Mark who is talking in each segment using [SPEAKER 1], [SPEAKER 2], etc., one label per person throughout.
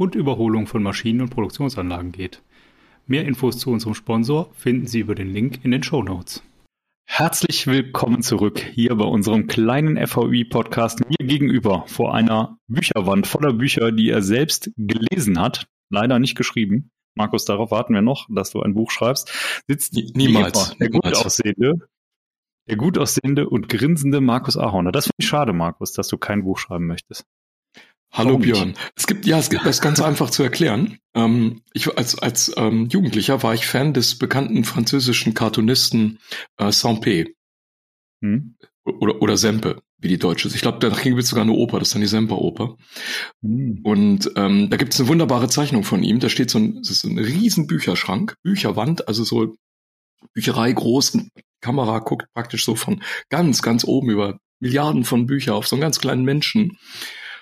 [SPEAKER 1] und Überholung von Maschinen und Produktionsanlagen geht. Mehr Infos zu unserem Sponsor finden Sie über den Link in den Show Notes. Herzlich willkommen zurück hier bei unserem kleinen FVI-Podcast mir gegenüber vor einer Bücherwand voller Bücher, die er selbst gelesen hat, leider nicht geschrieben. Markus, darauf warten wir noch, dass du ein Buch schreibst. Sitzt
[SPEAKER 2] niemals,
[SPEAKER 1] der gut aussehende, der gut aussehende und grinsende Markus Ahorner. Das finde ich schade, Markus, dass du kein Buch schreiben möchtest.
[SPEAKER 2] Hallo Warum Björn. Nicht? Es gibt, ja, es gibt das ganz einfach zu erklären. Ähm, ich als als ähm, Jugendlicher war ich Fan des bekannten französischen Cartoonisten äh, Sampé. Hm? Oder, oder Sempe, wie die Deutsche ist. Ich glaube, danach gibt es sogar eine Oper, das ist dann die Semper-Oper. Hm. Und ähm, da gibt es eine wunderbare Zeichnung von ihm. Da steht so ein, das ist ein riesen Bücherschrank, Bücherwand, also so Bücherei groß, Kamera guckt praktisch so von ganz, ganz oben über Milliarden von Büchern auf so einen ganz kleinen Menschen.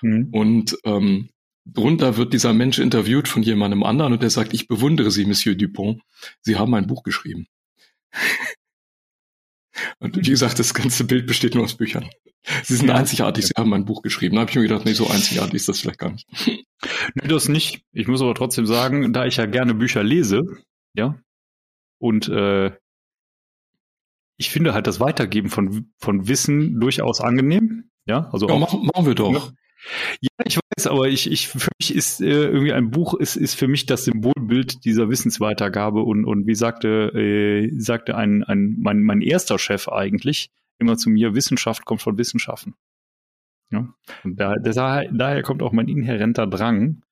[SPEAKER 2] Mhm. Und ähm, drunter wird dieser Mensch interviewt von jemandem anderen und der sagt, ich bewundere Sie, Monsieur Dupont. Sie haben ein Buch geschrieben. und wie gesagt, das ganze Bild besteht nur aus Büchern. Sie sind ja. einzigartig, Sie haben ein Buch geschrieben. Da habe ich mir gedacht, nee, so einzigartig ist das vielleicht gar nicht.
[SPEAKER 1] Nee, das nicht. Ich muss aber trotzdem sagen, da ich ja gerne Bücher lese, ja, und äh, ich finde halt das Weitergeben von, von Wissen durchaus angenehm. Ja, also
[SPEAKER 2] ja, auch, machen, machen wir doch.
[SPEAKER 1] Ja, ich weiß, aber ich, ich für mich ist äh, irgendwie ein Buch ist, ist für mich das Symbolbild dieser Wissensweitergabe und, und wie sagte, äh, sagte ein, ein mein, mein erster Chef eigentlich immer zu mir, Wissenschaft kommt von Wissenschaften. Ja, und da, daher, daher kommt auch mein inhärenter Drang,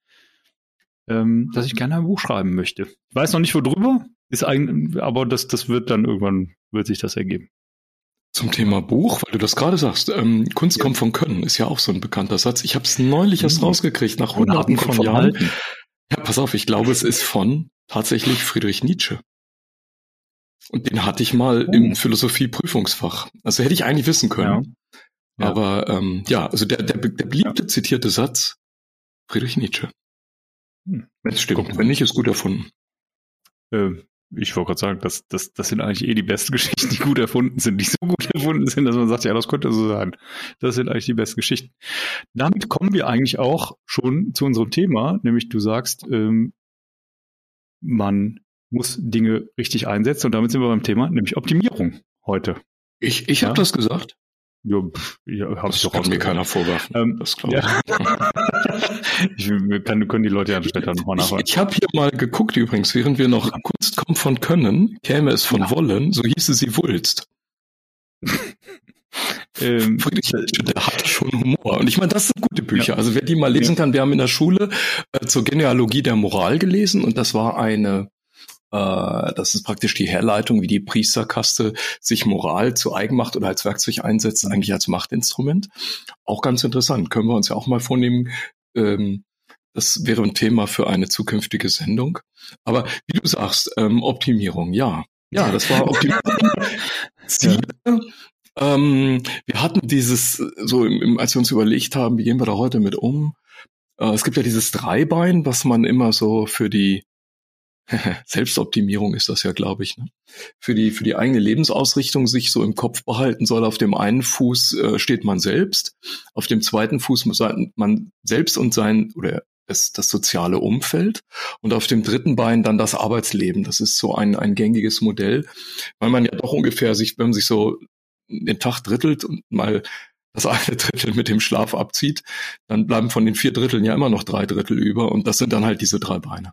[SPEAKER 1] ähm, dass ich gerne ein Buch schreiben möchte. Ich weiß noch nicht worüber, ist ein, aber das, das wird dann irgendwann, wird sich das ergeben.
[SPEAKER 2] Zum Thema Buch, weil du das gerade sagst, ähm, Kunst ja. kommt von Können, ist ja auch so ein bekannter Satz. Ich habe es neulich erst mhm. rausgekriegt, nach hunderten von, von Jahren. Halten. Ja, pass auf, ich glaube, es ist von tatsächlich Friedrich Nietzsche. Und den hatte ich mal oh. im Philosophie-Prüfungsfach. Also hätte ich eigentlich wissen können. Ja. Ja. Aber ähm, ja, also der, der, der beliebte zitierte Satz, Friedrich Nietzsche. Hm. Das stimmt. Wenn nicht, ist gut erfunden.
[SPEAKER 1] Äh, ich wollte gerade sagen, das, das, das sind eigentlich eh die besten Geschichten, die gut erfunden sind, die so gut erfunden sind, dass man sagt, ja, das könnte so sein. Das sind eigentlich die besten Geschichten. Damit kommen wir eigentlich auch schon zu unserem Thema, nämlich du sagst, ähm, man muss Dinge richtig einsetzen und damit sind wir beim Thema, nämlich Optimierung heute.
[SPEAKER 2] Ich, ich ja? habe das gesagt.
[SPEAKER 1] Ja, ja hab
[SPEAKER 2] das ich doch kann mir keiner vorwerfen.
[SPEAKER 1] Ähm, das glaube ja. ich. ich kann, können die Leute ja später nochmal nachfragen.
[SPEAKER 2] Ich, ich habe hier mal geguckt übrigens, während wir noch Kunst kommt von Können, käme es von ja. Wollen, so hieße sie Wulst. ähm, Friedrich der hat schon Humor. Und ich meine, das sind gute Bücher. Ja. Also wer die mal lesen kann, wir haben in der Schule äh, zur Genealogie der Moral gelesen und das war eine äh, das ist praktisch die Herleitung, wie die Priesterkaste sich Moral zu eigen macht oder als Werkzeug einsetzt, eigentlich als Machtinstrument. Auch ganz interessant. Können wir uns ja auch mal vornehmen. Ähm, das wäre ein Thema für eine zukünftige Sendung. Aber wie du sagst, ähm, Optimierung, ja. Ja, das war Optimierung. Ziele. Ähm, wir hatten dieses, so im, als wir uns überlegt haben, wie gehen wir da heute mit um? Äh, es gibt ja dieses Dreibein, was man immer so für die Selbstoptimierung ist das ja, glaube ich, ne? für die für die eigene Lebensausrichtung sich so im Kopf behalten soll. Auf dem einen Fuß äh, steht man selbst, auf dem zweiten Fuß muss man selbst und sein oder das, das soziale Umfeld und auf dem dritten Bein dann das Arbeitsleben. Das ist so ein ein gängiges Modell, weil man ja doch ungefähr sich, wenn man sich so den Tag drittelt und mal das eine Drittel mit dem Schlaf abzieht, dann bleiben von den vier Dritteln ja immer noch drei Drittel über und das sind dann halt diese drei Beine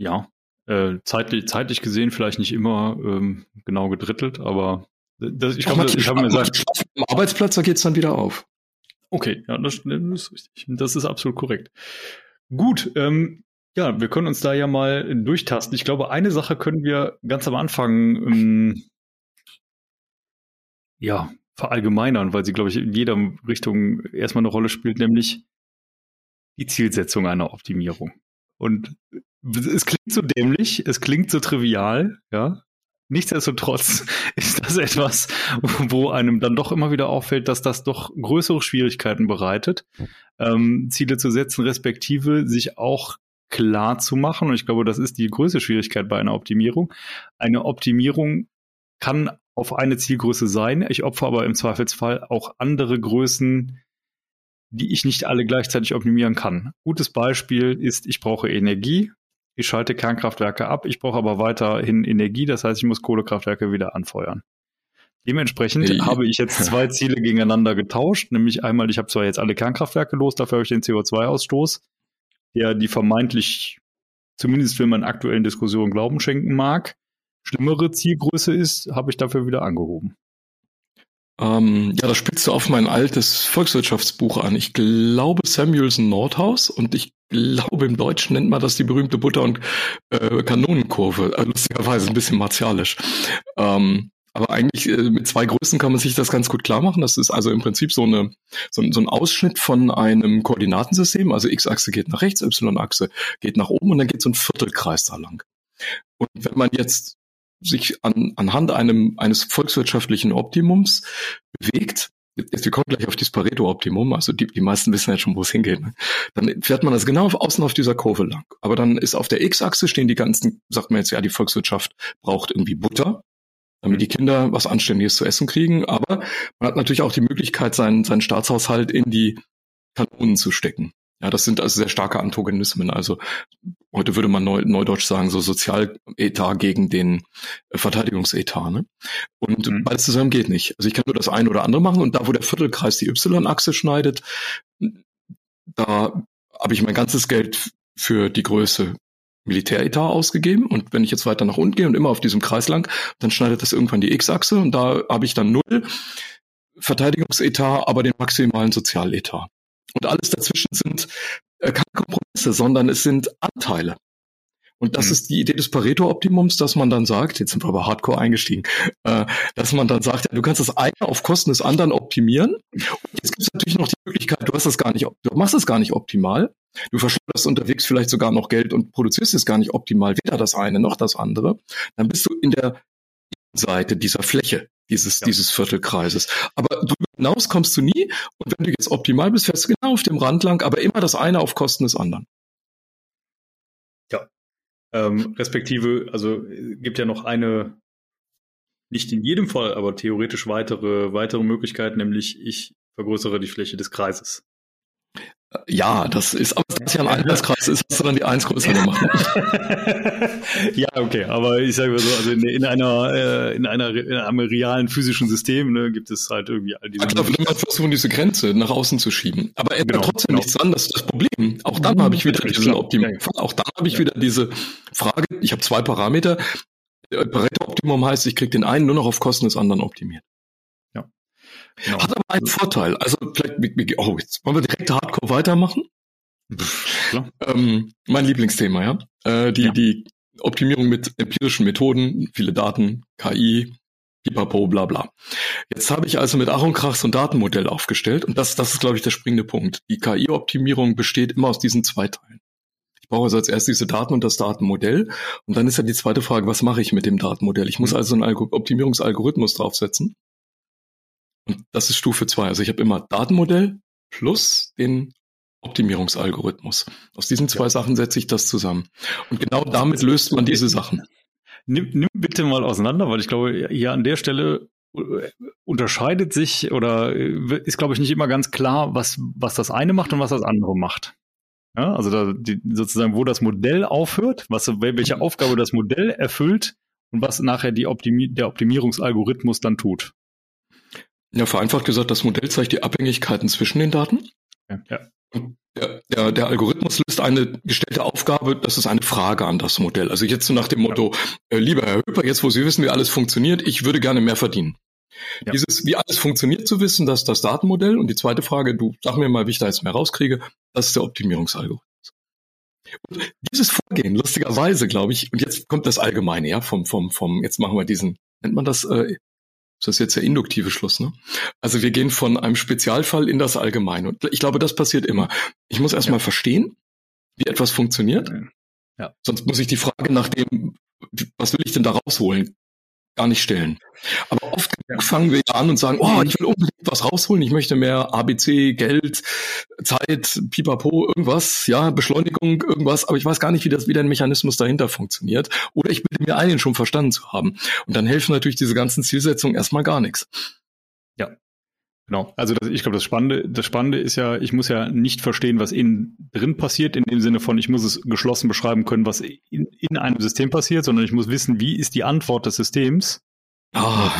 [SPEAKER 1] ja, äh, zeitlich, zeitlich gesehen vielleicht nicht immer ähm, genau gedrittelt, aber das, ich glaube, ich habe mir gesagt,
[SPEAKER 2] am Arbeitsplatz, da geht's dann wieder auf.
[SPEAKER 1] Okay, ja, das, das, ist richtig. Das ist absolut korrekt. Gut, ähm, ja, wir können uns da ja mal durchtasten. Ich glaube, eine Sache können wir ganz am Anfang ähm, ja verallgemeinern, weil sie, glaube ich, in jeder Richtung erstmal eine Rolle spielt, nämlich die Zielsetzung einer Optimierung. Und es klingt so dämlich, es klingt so trivial, ja. Nichtsdestotrotz ist das etwas, wo einem dann doch immer wieder auffällt, dass das doch größere Schwierigkeiten bereitet, ähm, Ziele zu setzen, respektive sich auch klar zu machen. Und ich glaube, das ist die größte Schwierigkeit bei einer Optimierung. Eine Optimierung kann auf eine Zielgröße sein. Ich opfere aber im Zweifelsfall auch andere Größen, die ich nicht alle gleichzeitig optimieren kann. Gutes Beispiel ist, ich brauche Energie. Ich schalte Kernkraftwerke ab. Ich brauche aber weiterhin Energie. Das heißt, ich muss Kohlekraftwerke wieder anfeuern. Dementsprechend hey. habe ich jetzt zwei Ziele gegeneinander getauscht. Nämlich einmal, ich habe zwar jetzt alle Kernkraftwerke los, dafür habe ich den CO2-Ausstoß, der die vermeintlich, zumindest wenn man aktuellen Diskussionen Glauben schenken mag, schlimmere Zielgröße ist, habe ich dafür wieder angehoben.
[SPEAKER 2] Ähm, ja, da spielst du auf mein altes Volkswirtschaftsbuch an. Ich glaube Samuelson Nordhaus und ich glaube im Deutschen nennt man das die berühmte Butter- und äh, Kanonenkurve. Äh, lustigerweise ein bisschen martialisch. Ähm, aber eigentlich äh, mit zwei Größen kann man sich das ganz gut klar machen. Das ist also im Prinzip so, eine, so, so ein Ausschnitt von einem Koordinatensystem. Also X-Achse geht nach rechts, Y-Achse geht nach oben und dann geht so ein Viertelkreis da lang. Und wenn man jetzt sich an, anhand einem, eines volkswirtschaftlichen Optimums bewegt, jetzt, wir kommen gleich auf das Pareto-Optimum, also die, die meisten wissen ja schon, wo es hingeht, ne? dann fährt man das genau auf, außen auf dieser Kurve lang. Aber dann ist auf der X-Achse stehen die ganzen, sagt man jetzt, ja, die Volkswirtschaft braucht irgendwie Butter, damit die Kinder was Anständiges zu essen kriegen. Aber man hat natürlich auch die Möglichkeit, seinen, seinen Staatshaushalt in die Kanonen zu stecken. Ja, das sind also sehr starke Antagonismen. Also heute würde man neu, neudeutsch sagen, so Sozialetat gegen den äh, Verteidigungsetat. Ne? Und mhm. beides zusammen geht nicht. Also ich kann nur das eine oder andere machen und da, wo der Viertelkreis die Y-Achse schneidet, da habe ich mein ganzes Geld für die Größe Militäretat ausgegeben und wenn ich jetzt weiter nach unten gehe und immer auf diesem Kreis lang, dann schneidet das irgendwann die X-Achse und da habe ich dann null Verteidigungsetat, aber den maximalen Sozialetat. Und alles dazwischen sind äh, keine Kompromisse, sondern es sind Anteile. Und das mhm. ist die Idee des Pareto-Optimums, dass man dann sagt, jetzt sind wir aber hardcore eingestiegen, äh, dass man dann sagt, ja, du kannst das eine auf Kosten des anderen optimieren. Und jetzt gibt es natürlich noch die Möglichkeit, du hast das gar nicht, du machst es gar nicht optimal. Du verschwendest unterwegs vielleicht sogar noch Geld und produzierst es gar nicht optimal, weder das eine noch das andere. Dann bist du in der Seite dieser Fläche, dieses, ja. dieses Viertelkreises. Aber darüber hinaus kommst du nie. Und wenn du jetzt optimal bist, fährst du genau auf dem Rand lang, aber immer das eine auf Kosten des anderen.
[SPEAKER 1] Ja. Ähm, respektive, also gibt ja noch eine, nicht in jedem Fall, aber theoretisch weitere, weitere Möglichkeit, nämlich ich vergrößere die Fläche des Kreises.
[SPEAKER 2] Ja, das ist, aber das ja ein Alterskreis ist, hast du dann die eins größer gemacht.
[SPEAKER 1] ja, okay, aber ich sage mal so, also in, in einer, äh, in einer, in einem realen physischen System ne, gibt es halt irgendwie all diese.
[SPEAKER 2] Ja, klar, man versuchen, diese Grenze nach außen zu schieben. Aber er genau, trotzdem genau. nichts dran, das ist das Problem. Auch dann habe ich wieder diesen Optimum. Auch dann habe ich wieder diese Frage, ich habe zwei Parameter. Pareto-Optimum heißt, ich kriege den einen nur noch auf Kosten des anderen optimiert. Genau. Hat aber einen Vorteil. Also vielleicht, oh, jetzt wollen wir direkt Hardcore weitermachen. Ähm, mein Lieblingsthema, ja. Äh, die, ja. die Optimierung mit empirischen Methoden, viele Daten, KI, Pipapo, bla bla. Jetzt habe ich also mit Krach so ein Datenmodell aufgestellt und das, das ist, glaube ich, der springende Punkt. Die KI-Optimierung besteht immer aus diesen zwei Teilen. Ich brauche also als erst diese Daten und das Datenmodell und dann ist ja die zweite Frage, was mache ich mit dem Datenmodell? Ich muss mhm. also einen Optimierungsalgorithmus draufsetzen und das ist Stufe zwei. Also ich habe immer Datenmodell plus den Optimierungsalgorithmus. Aus diesen zwei ja. Sachen setze ich das zusammen. Und genau damit löst man diese Sachen.
[SPEAKER 1] Nimm, nimm bitte mal auseinander, weil ich glaube, hier an der Stelle äh, unterscheidet sich oder äh, ist, glaube ich, nicht immer ganz klar, was, was das eine macht und was das andere macht. Ja, also da, die, sozusagen, wo das Modell aufhört, was, welche mhm. Aufgabe das Modell erfüllt und was nachher die Optimi der Optimierungsalgorithmus dann tut.
[SPEAKER 2] Ja, vereinfacht gesagt, das Modell zeigt die Abhängigkeiten zwischen den Daten. Ja. ja. Der, der, der Algorithmus löst eine gestellte Aufgabe, das ist eine Frage an das Modell. Also jetzt so nach dem Motto, ja. äh, lieber Herr Höper, jetzt wo Sie wissen, wie alles funktioniert, ich würde gerne mehr verdienen. Ja. Dieses, wie alles funktioniert zu wissen, das ist das Datenmodell. Und die zweite Frage, du sag mir mal, wie ich da jetzt mehr rauskriege, das ist der Optimierungsalgorithmus. Und dieses Vorgehen, lustigerweise, glaube ich, und jetzt kommt das Allgemeine, ja, vom, vom, vom, jetzt machen wir diesen, nennt man das, äh, Das ist jetzt der induktive Schluss, ne? Also wir gehen von einem Spezialfall in das Allgemeine. Und ich glaube, das passiert immer. Ich muss erstmal ja. verstehen, wie etwas funktioniert. Ja. Sonst muss ich die Frage nach dem, was will ich denn da rausholen, gar nicht stellen. Aber oft fangen wir an und sagen, oh, ich will unbedingt was rausholen, ich möchte mehr ABC, Geld, Zeit, Pipapo, irgendwas, ja, Beschleunigung, irgendwas, aber ich weiß gar nicht, wie das, wie der Mechanismus dahinter funktioniert. Oder ich bilde mir ein, ihn schon verstanden zu haben. Und dann helfen natürlich diese ganzen Zielsetzungen erstmal gar nichts.
[SPEAKER 1] Ja, Genau. Also das, ich glaube, das Spannende, das Spannende ist ja, ich muss ja nicht verstehen, was innen drin passiert, in dem Sinne von, ich muss es geschlossen beschreiben können, was in, in einem System passiert, sondern ich muss wissen, wie ist die Antwort des Systems. Oh.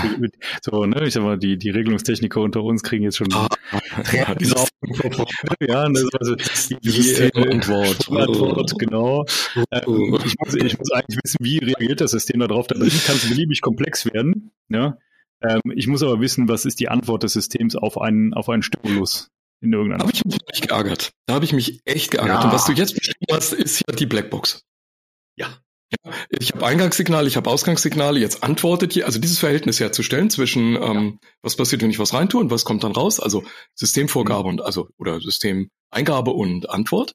[SPEAKER 1] So, ne, ich sag mal, die, die Regelungstechniker unter uns kriegen jetzt schon oh. ja, dieses, ja, das ist also die, die äh, Antwort. Antwort, genau. Ähm, ich, muss, ich muss eigentlich wissen, wie reagiert das System darauf, damit kann es beliebig komplex werden. Ja. Ähm, ich muss aber wissen, was ist die Antwort des Systems auf einen, auf einen Stimulus
[SPEAKER 2] in irgendeiner. Da habe ich mich echt geärgert. Da habe ich mich echt geärgert. Ja. Und was du jetzt beschrieben hast, ist ja die Blackbox. Ja. ja ich habe Eingangssignale, ich habe Ausgangssignale, jetzt antwortet hier, also dieses Verhältnis herzustellen zwischen ähm, was passiert, wenn ich was reintue und was kommt dann raus, also Systemvorgabe mhm. und also oder System Eingabe und Antwort.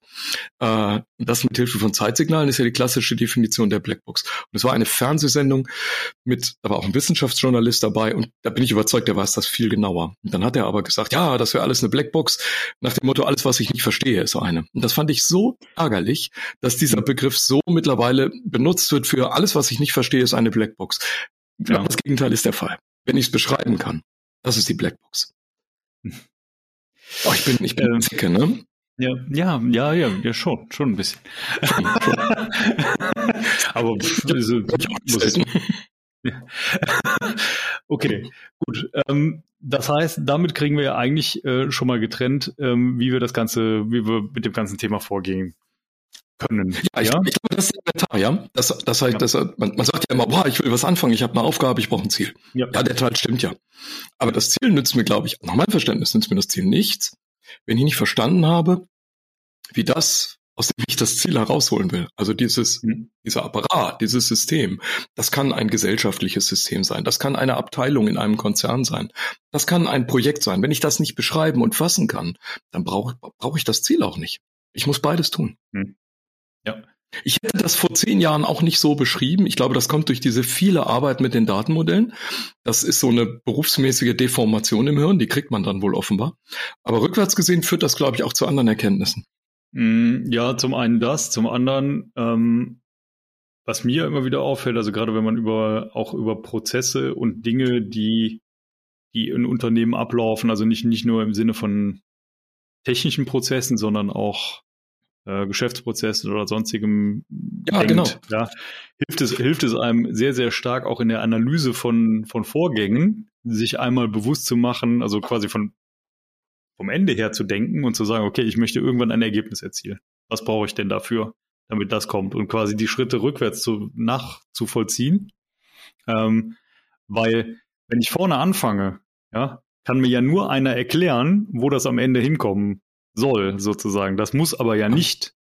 [SPEAKER 2] Äh, das mit Hilfe von Zeitsignalen ist ja die klassische Definition der Blackbox. Und es war eine Fernsehsendung mit, aber auch ein Wissenschaftsjournalist dabei und da bin ich überzeugt, der weiß das viel genauer. Und dann hat er aber gesagt, ja, das wäre alles eine Blackbox, nach dem Motto, alles, was ich nicht verstehe, ist eine. Und das fand ich so ärgerlich, dass dieser Begriff so mittlerweile benutzt wird für alles, was ich nicht verstehe, ist eine Blackbox. Ja. Das Gegenteil ist der Fall. Wenn ich es beschreiben kann, das ist die Blackbox. Oh, ich bin, ich bin ähm, Zicke, ne?
[SPEAKER 1] Ja, ja, ja, ja, ja, schon, schon ein bisschen. Aber also, muss okay, gut. Ähm, das heißt, damit kriegen wir ja eigentlich äh, schon mal getrennt, ähm, wie wir das Ganze, wie wir mit dem ganzen Thema vorgehen können.
[SPEAKER 2] Ja, ich, ja? ich glaube, das ist elementar, ja. Das, das heißt, ja. das, man, man sagt ja immer, boah, ich will was anfangen, ich habe eine Aufgabe, ich brauche ein Ziel. Ja. ja, der Teil stimmt ja. Aber das Ziel nützt mir, glaube ich, nach meinem Verständnis nützt mir das Ziel nichts, wenn ich nicht verstanden habe, wie das, aus dem ich das Ziel herausholen will. Also dieses, mhm. dieser Apparat, dieses System, das kann ein gesellschaftliches System sein, das kann eine Abteilung in einem Konzern sein, das kann ein Projekt sein. Wenn ich das nicht beschreiben und fassen kann, dann brauche brauch ich das Ziel auch nicht. Ich muss beides tun. Mhm. Ja. Ich hätte das vor zehn Jahren auch nicht so beschrieben. Ich glaube, das kommt durch diese viele Arbeit mit den Datenmodellen. Das ist so eine berufsmäßige Deformation im Hirn, die kriegt man dann wohl offenbar. Aber rückwärts gesehen führt das, glaube ich, auch zu anderen Erkenntnissen.
[SPEAKER 1] Mm, ja, zum einen das, zum anderen, ähm, was mir immer wieder auffällt, also gerade wenn man über auch über Prozesse und Dinge, die die in Unternehmen ablaufen, also nicht nicht nur im Sinne von technischen Prozessen, sondern auch äh, Geschäftsprozessen oder sonstigem
[SPEAKER 2] ja, denkt, genau.
[SPEAKER 1] ja, hilft es, hilft es einem sehr, sehr stark auch in der Analyse von, von Vorgängen, sich einmal bewusst zu machen, also quasi von, vom Ende her zu denken und zu sagen, okay, ich möchte irgendwann ein Ergebnis erzielen. Was brauche ich denn dafür, damit das kommt? Und quasi die Schritte rückwärts zu, nachzuvollziehen. Ähm, weil, wenn ich vorne anfange, ja, kann mir ja nur einer erklären, wo das am Ende hinkommen soll, sozusagen. Das muss aber ja nicht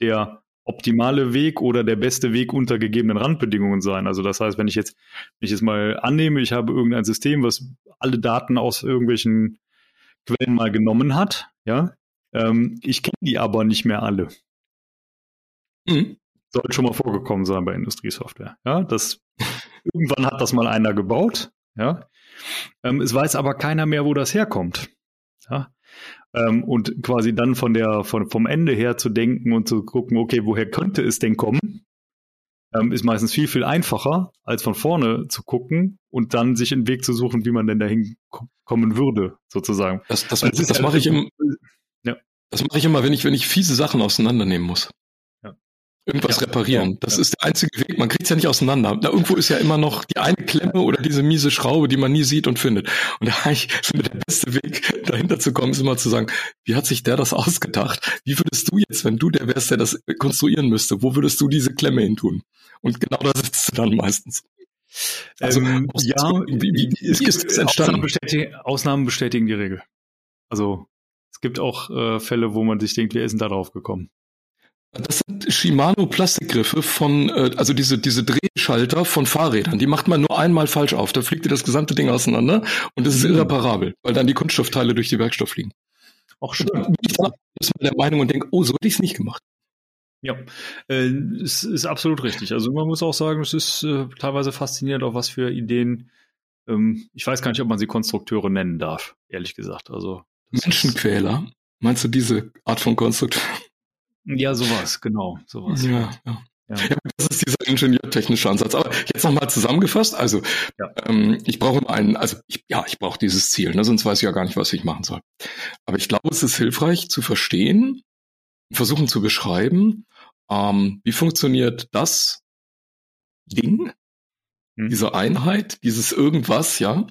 [SPEAKER 1] der optimale Weg oder der beste Weg unter gegebenen Randbedingungen sein. Also das heißt, wenn ich jetzt, wenn ich jetzt mal annehme, ich habe irgendein System, was alle Daten aus irgendwelchen Quellen mal genommen hat, ja, ähm, ich kenne die aber nicht mehr alle. Mhm. Sollte schon mal vorgekommen sein bei Industriesoftware. Ja, das irgendwann hat das mal einer gebaut, ja. Ähm, es weiß aber keiner mehr, wo das herkommt. Ja, ähm, und quasi dann von der, von, vom Ende her zu denken und zu gucken, okay, woher könnte es denn kommen, ähm, ist meistens viel, viel einfacher, als von vorne zu gucken und dann sich einen Weg zu suchen, wie man denn dahin kommen würde, sozusagen.
[SPEAKER 2] Das, das, das, das mache ich, im, ja. das mache ich immer, wenn ich, wenn ich fiese Sachen auseinandernehmen muss irgendwas ja, reparieren. Das ja. ist der einzige Weg. Man kriegt es ja nicht auseinander. Da irgendwo ist ja immer noch die eine Klemme oder diese miese Schraube, die man nie sieht und findet. Und da ich finde, der beste Weg, dahinter zu kommen, ist immer zu sagen, wie hat sich der das ausgedacht? Wie würdest du jetzt, wenn du der wärst, der das konstruieren müsste, wo würdest du diese Klemme hin tun? Und genau da sitzt du dann meistens.
[SPEAKER 1] Also, ähm, ja, wie, wie, ist, ist das entstanden? Ausnahmen bestätigen, Ausnahmen bestätigen die Regel. Also, es gibt auch äh, Fälle, wo man sich denkt, wer ist denn da drauf gekommen?
[SPEAKER 2] Das sind Shimano Plastikgriffe von, äh, also diese, diese Drehschalter von Fahrrädern. Die macht man nur einmal falsch auf. Da fliegt dir das gesamte Ding auseinander und das ist mhm. irreparabel, weil dann die Kunststoffteile durch die Werkstoff fliegen. Auch schon. Ich bin der Meinung und denke, oh, so hätte ich es nicht gemacht.
[SPEAKER 1] Ja, äh, es ist absolut richtig. Also man muss auch sagen, es ist äh, teilweise faszinierend, auf was für Ideen. Ähm, ich weiß gar nicht, ob man sie Konstrukteure nennen darf, ehrlich gesagt. Also
[SPEAKER 2] Menschenquäler. Meinst du diese Art von Konstrukteur?
[SPEAKER 1] Ja, sowas, genau, sowas.
[SPEAKER 2] Ja, ja. Ja. ja. das ist dieser ingenieurtechnische Ansatz. Aber jetzt nochmal zusammengefasst. Also ja. ähm, ich brauche einen, also ich, ja, ich brauche dieses Ziel, ne, sonst weiß ich ja gar nicht, was ich machen soll. Aber ich glaube, es ist hilfreich zu verstehen, versuchen zu beschreiben, ähm, wie funktioniert das Ding, hm. diese Einheit, dieses irgendwas, ja.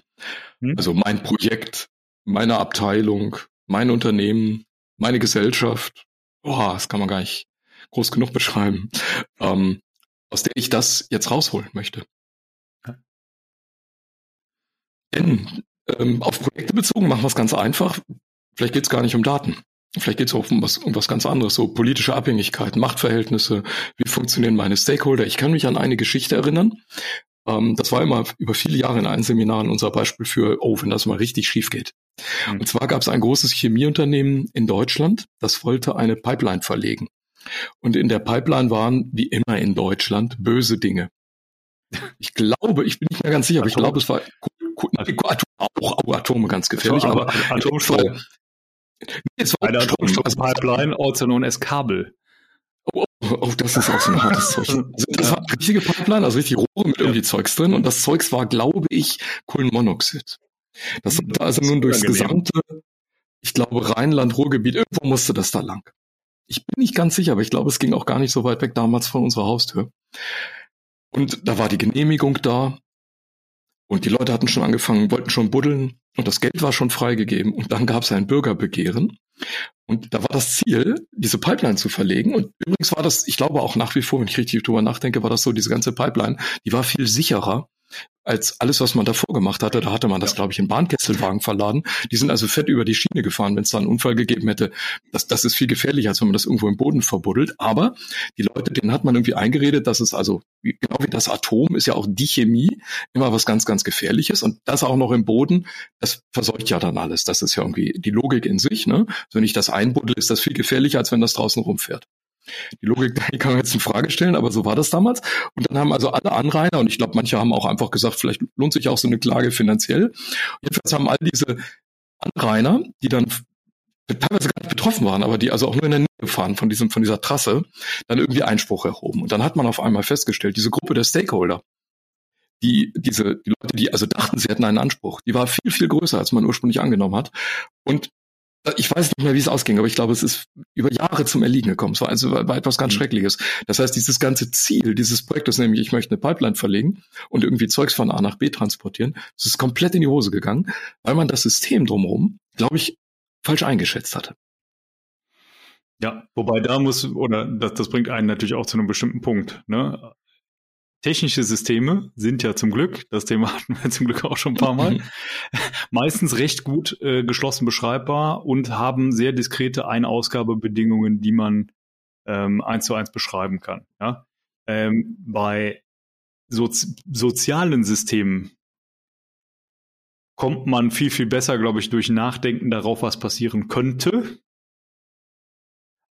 [SPEAKER 2] Hm. Also mein Projekt, meine Abteilung, mein Unternehmen, meine Gesellschaft, boah, das kann man gar nicht groß genug beschreiben, ähm, aus der ich das jetzt rausholen möchte. Denn ähm, auf Projekte bezogen machen wir es ganz einfach. Vielleicht geht es gar nicht um Daten. Vielleicht geht es auch um was, um was ganz anderes, so politische Abhängigkeiten, Machtverhältnisse, wie funktionieren meine Stakeholder. Ich kann mich an eine Geschichte erinnern. Ähm, das war immer über viele Jahre in allen Seminaren unser Beispiel für, oh, wenn das mal richtig schief geht. Mhm. Und zwar gab es ein großes Chemieunternehmen in Deutschland, das wollte eine Pipeline verlegen. Und in der Pipeline waren, wie immer in Deutschland, böse Dinge. Ich glaube, ich bin nicht mehr ganz sicher, aber ich glaube, es war auch Atome ganz gefährlich, aber,
[SPEAKER 1] Atomstrom. Es war eine Atomstoffpipeline, also known as Kabel.
[SPEAKER 2] Oh, oh, oh, das ist auch so ein hartes Zeug. Also das war eine richtige Pipeline, also richtig Rohre mit irgendwie Zeugs drin. Und das Zeugs war, glaube ich, Kohlenmonoxid. Das sollte also nun durchs gesamte, ich glaube, Rheinland-Ruhrgebiet, irgendwo musste das da lang. Ich bin nicht ganz sicher, aber ich glaube, es ging auch gar nicht so weit weg damals von unserer Haustür. Und da war die Genehmigung da. Und die Leute hatten schon angefangen, wollten schon buddeln. Und das Geld war schon freigegeben. Und dann gab es ein Bürgerbegehren. Und da war das Ziel, diese Pipeline zu verlegen. Und übrigens war das, ich glaube auch nach wie vor, wenn ich richtig drüber nachdenke, war das so, diese ganze Pipeline, die war viel sicherer als alles, was man davor gemacht hatte. Da hatte man das, ja. glaube ich, in Bahnkesselwagen verladen. Die sind also fett über die Schiene gefahren, wenn es da einen Unfall gegeben hätte. Das, das ist viel gefährlicher, als wenn man das irgendwo im Boden verbuddelt. Aber die Leute, denen hat man irgendwie eingeredet, dass es also, genau wie das Atom, ist ja auch die Chemie immer was ganz, ganz Gefährliches. Und das auch noch im Boden, das verseucht ja dann alles. Das ist ja irgendwie die Logik in sich. Ne? Also wenn ich das einbuddel, ist das viel gefährlicher, als wenn das draußen rumfährt. Die Logik die kann man jetzt in Frage stellen, aber so war das damals. Und dann haben also alle Anrainer, und ich glaube, manche haben auch einfach gesagt, vielleicht lohnt sich auch so eine Klage finanziell. Jedenfalls haben all diese Anrainer, die dann teilweise gar nicht betroffen waren, aber die also auch nur in der Nähe gefahren von diesem, von dieser Trasse, dann irgendwie Einspruch erhoben. Und dann hat man auf einmal festgestellt, diese Gruppe der Stakeholder, die, diese, die Leute, die also dachten, sie hätten einen Anspruch, die war viel, viel größer, als man ursprünglich angenommen hat. Und ich weiß nicht mehr, wie es ausging, aber ich glaube, es ist über Jahre zum Erliegen gekommen. Es war also war etwas ganz mhm. Schreckliches. Das heißt, dieses ganze Ziel dieses Projektes, nämlich ich möchte eine Pipeline verlegen und irgendwie Zeugs von A nach B transportieren, das ist komplett in die Hose gegangen, weil man das System drumherum, glaube ich, falsch eingeschätzt hatte.
[SPEAKER 1] Ja, wobei da muss, oder das, das bringt einen natürlich auch zu einem bestimmten Punkt. Ne? Technische Systeme sind ja zum Glück, das Thema hatten wir zum Glück auch schon ein paar Mal, meistens recht gut äh, geschlossen beschreibbar und haben sehr diskrete Ein-Ausgabebedingungen, die man ähm, eins zu eins beschreiben kann. Ja? Ähm, bei Sozi sozialen Systemen kommt man viel, viel besser, glaube ich, durch Nachdenken darauf, was passieren könnte,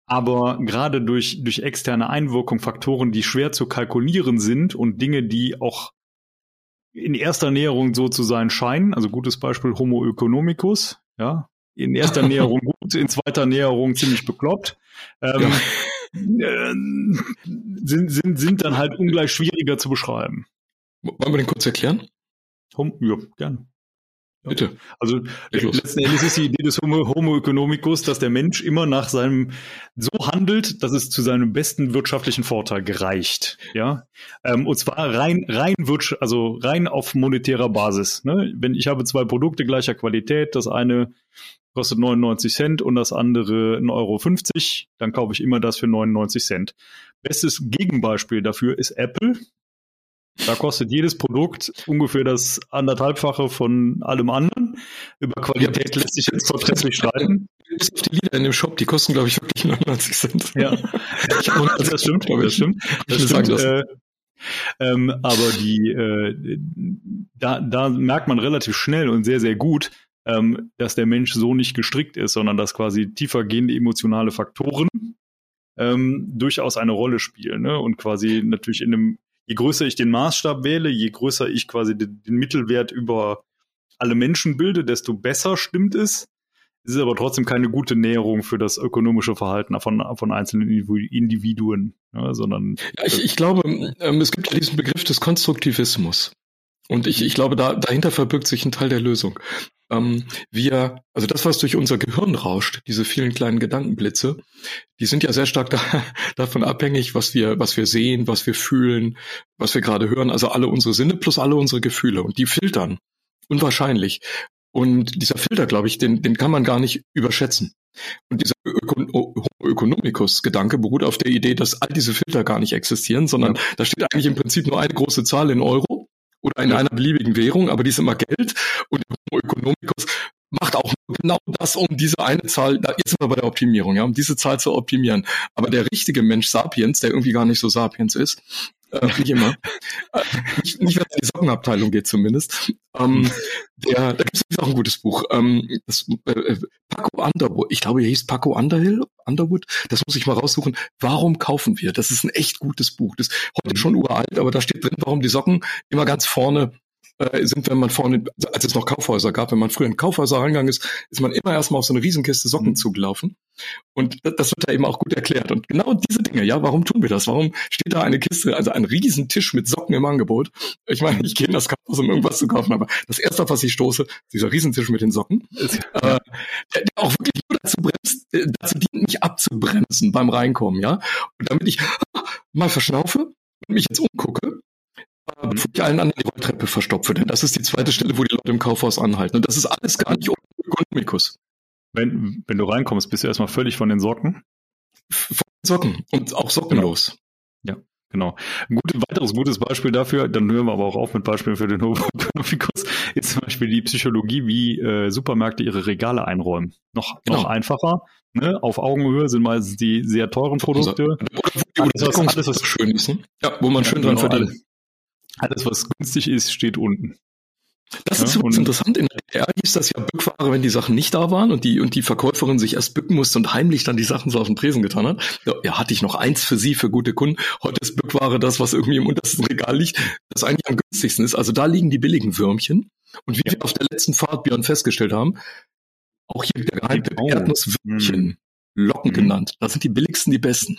[SPEAKER 1] aber gerade durch, durch externe Einwirkung, Faktoren, die schwer zu kalkulieren sind und Dinge, die auch in erster Näherung so zu sein scheinen, also gutes Beispiel Homo economicus, ja, in erster Näherung gut, in zweiter Näherung ziemlich bekloppt, ähm, ja. äh, sind, sind, sind dann halt ungleich schwieriger zu beschreiben.
[SPEAKER 2] Wollen wir den kurz erklären?
[SPEAKER 1] Hom ja, gerne.
[SPEAKER 2] Bitte.
[SPEAKER 1] Also letzten Endes ist die Idee des Homo, Homo economicus, dass der Mensch immer nach seinem so handelt, dass es zu seinem besten wirtschaftlichen Vorteil gereicht. Ja, ähm, und zwar rein rein wirtschaft, also rein auf monetärer Basis. Ne? Wenn ich habe zwei Produkte gleicher Qualität, das eine kostet 99 Cent und das andere 1,50 Euro, dann kaufe ich immer das für 99 Cent. Bestes Gegenbeispiel dafür ist Apple. Da kostet jedes Produkt ungefähr das anderthalbfache von allem anderen. Über Qualität lässt sich jetzt vortrefflich streiten.
[SPEAKER 2] bis auf die Lieder in dem Shop, die kosten, glaube ich, wirklich 99 Cent.
[SPEAKER 1] Ja, das stimmt, das stimmt. Das stimmt. Äh, ähm, aber die, äh, da, da merkt man relativ schnell und sehr, sehr gut, ähm, dass der Mensch so nicht gestrickt ist, sondern dass quasi tiefergehende emotionale Faktoren ähm, durchaus eine Rolle spielen. Ne? Und quasi natürlich in einem, je größer ich den Maßstab wähle, je größer ich quasi den, den Mittelwert über alle Menschen bilde, desto besser stimmt es. Es ist aber trotzdem keine gute Näherung für das ökonomische Verhalten von, von einzelnen Individuen, ja, sondern.
[SPEAKER 2] Ja, ich, ich glaube, ähm, es gibt ja diesen Begriff des Konstruktivismus. Und ich, ich glaube, da, dahinter verbirgt sich ein Teil der Lösung. Ähm, wir, also das, was durch unser Gehirn rauscht, diese vielen kleinen Gedankenblitze, die sind ja sehr stark da, davon abhängig, was wir, was wir sehen, was wir fühlen, was wir gerade hören. Also alle unsere Sinne plus alle unsere Gefühle. Und die filtern. Unwahrscheinlich. Und dieser Filter, glaube ich, den, den kann man gar nicht überschätzen. Und dieser Öko Ökonomikus-Gedanke beruht auf der Idee, dass all diese Filter gar nicht existieren, sondern ja. da steht eigentlich im Prinzip nur eine große Zahl in Euro oder in einer beliebigen Währung, aber die ist immer Geld. Und Homo economicus macht auch genau das, um diese eine Zahl, da jetzt sind wir bei der Optimierung, ja, um diese Zahl zu optimieren. Aber der richtige Mensch Sapiens, der irgendwie gar nicht so Sapiens ist, äh, nicht immer. Nicht, nicht, wenn es in die Sockenabteilung geht zumindest. Ähm, der, da gibt es auch ein gutes Buch. Ähm, das, äh, Paco Underwood, ich glaube, er hieß Paco Underhill, Underwood, das muss ich mal raussuchen. Warum kaufen wir? Das ist ein echt gutes Buch. Das ist heute mhm. schon uralt, aber da steht drin, warum die Socken immer ganz vorne sind, wenn man vorne, als es noch Kaufhäuser gab, wenn man früher in Kaufhäuser reingegangen ist, ist man immer erstmal auf so eine Riesenkiste Socken mhm. zugelaufen. Und das wird da eben auch gut erklärt. Und genau diese Dinge, ja, warum tun wir das? Warum steht da eine Kiste, also ein Riesentisch mit Socken im Angebot? Ich meine, ich gehe in das Kaufhaus, um irgendwas zu kaufen, aber das erste, auf was ich stoße, dieser Riesentisch mit den Socken, äh, der, der auch wirklich nur dazu bremst, äh, dazu dient, mich abzubremsen beim Reinkommen, ja. Und damit ich mal verschnaufe und mich jetzt umgucke, bevor ich allen anderen die Rolltreppe verstopfe. Denn das ist die zweite Stelle, wo die Leute im Kaufhaus anhalten. Und das ist alles gar nicht Ökonomikus.
[SPEAKER 1] Wenn, wenn du reinkommst, bist du erstmal völlig von den Socken.
[SPEAKER 2] Von den Socken und auch sockenlos.
[SPEAKER 1] Genau. Ja, genau. Ein gut, weiteres gutes Beispiel dafür, dann hören wir aber auch auf mit Beispielen für den Ökonomikus, ist zum Beispiel die Psychologie, wie äh, Supermärkte ihre Regale einräumen. Noch, genau. noch einfacher. Ne? Auf Augenhöhe sind meistens die sehr teuren Produkte.
[SPEAKER 2] Also, alles, was, alles, was schön ist. Ne? Ja, wo man ja, schön dran verdient.
[SPEAKER 1] Alles, was günstig ist, steht unten.
[SPEAKER 2] Das ist ja, übrigens interessant. In der DDR hieß das ja Bückware, wenn die Sachen nicht da waren und die, und die Verkäuferin sich erst bücken musste und heimlich dann die Sachen so auf den Tresen getan hat. Ja, hatte ich noch eins für Sie, für gute Kunden. Heute ist Bückware das, was irgendwie im untersten Regal liegt, das eigentlich am günstigsten ist. Also da liegen die billigen Würmchen. Und wie ja. wir auf der letzten Fahrt, Björn, festgestellt haben, auch hier der geheimte oh. Erdnusswürmchen, mhm. Locken mhm. genannt. Das sind die billigsten, die besten.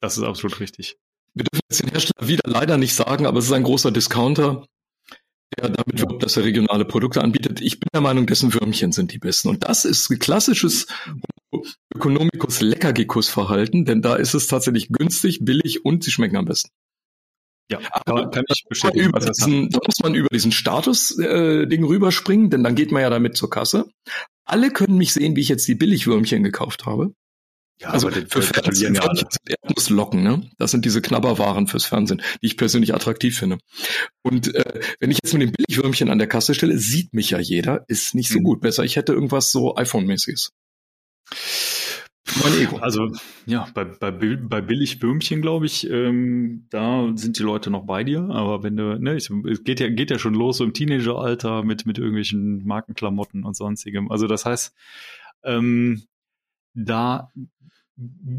[SPEAKER 1] Das ist absolut richtig
[SPEAKER 2] wir dürfen jetzt den Hersteller wieder leider nicht sagen, aber es ist ein großer Discounter, der damit wirbt, dass er regionale Produkte anbietet. Ich bin der Meinung, dessen Würmchen sind die besten. Und das ist ein klassisches Ökonomikus Leckergekus-Verhalten, denn da ist es tatsächlich günstig, billig und sie schmecken am besten.
[SPEAKER 1] Ja, aber kann ich bestätigen.
[SPEAKER 2] Über diesen, da muss man über diesen Status-Ding äh, rüberspringen, denn dann geht man ja damit zur Kasse. Alle können mich sehen, wie ich jetzt die Billigwürmchen gekauft habe. Ja, also für Fernsehen ja muss locken, ne? Das sind diese Knabberwaren fürs Fernsehen, die ich persönlich attraktiv finde. Und äh, wenn ich jetzt mit dem Billigwürmchen an der Kasse stelle, sieht mich ja jeder, ist nicht so mhm. gut. Besser, ich hätte irgendwas so iPhone-mäßiges.
[SPEAKER 1] Mein Ego. Also ja, bei, bei, bei Billigwürmchen, glaube ich, ähm, da sind die Leute noch bei dir. Aber wenn du, ne, ich, es geht ja, geht ja schon los so im Teenageralter mit, mit irgendwelchen Markenklamotten und sonstigem. Also das heißt, ähm, da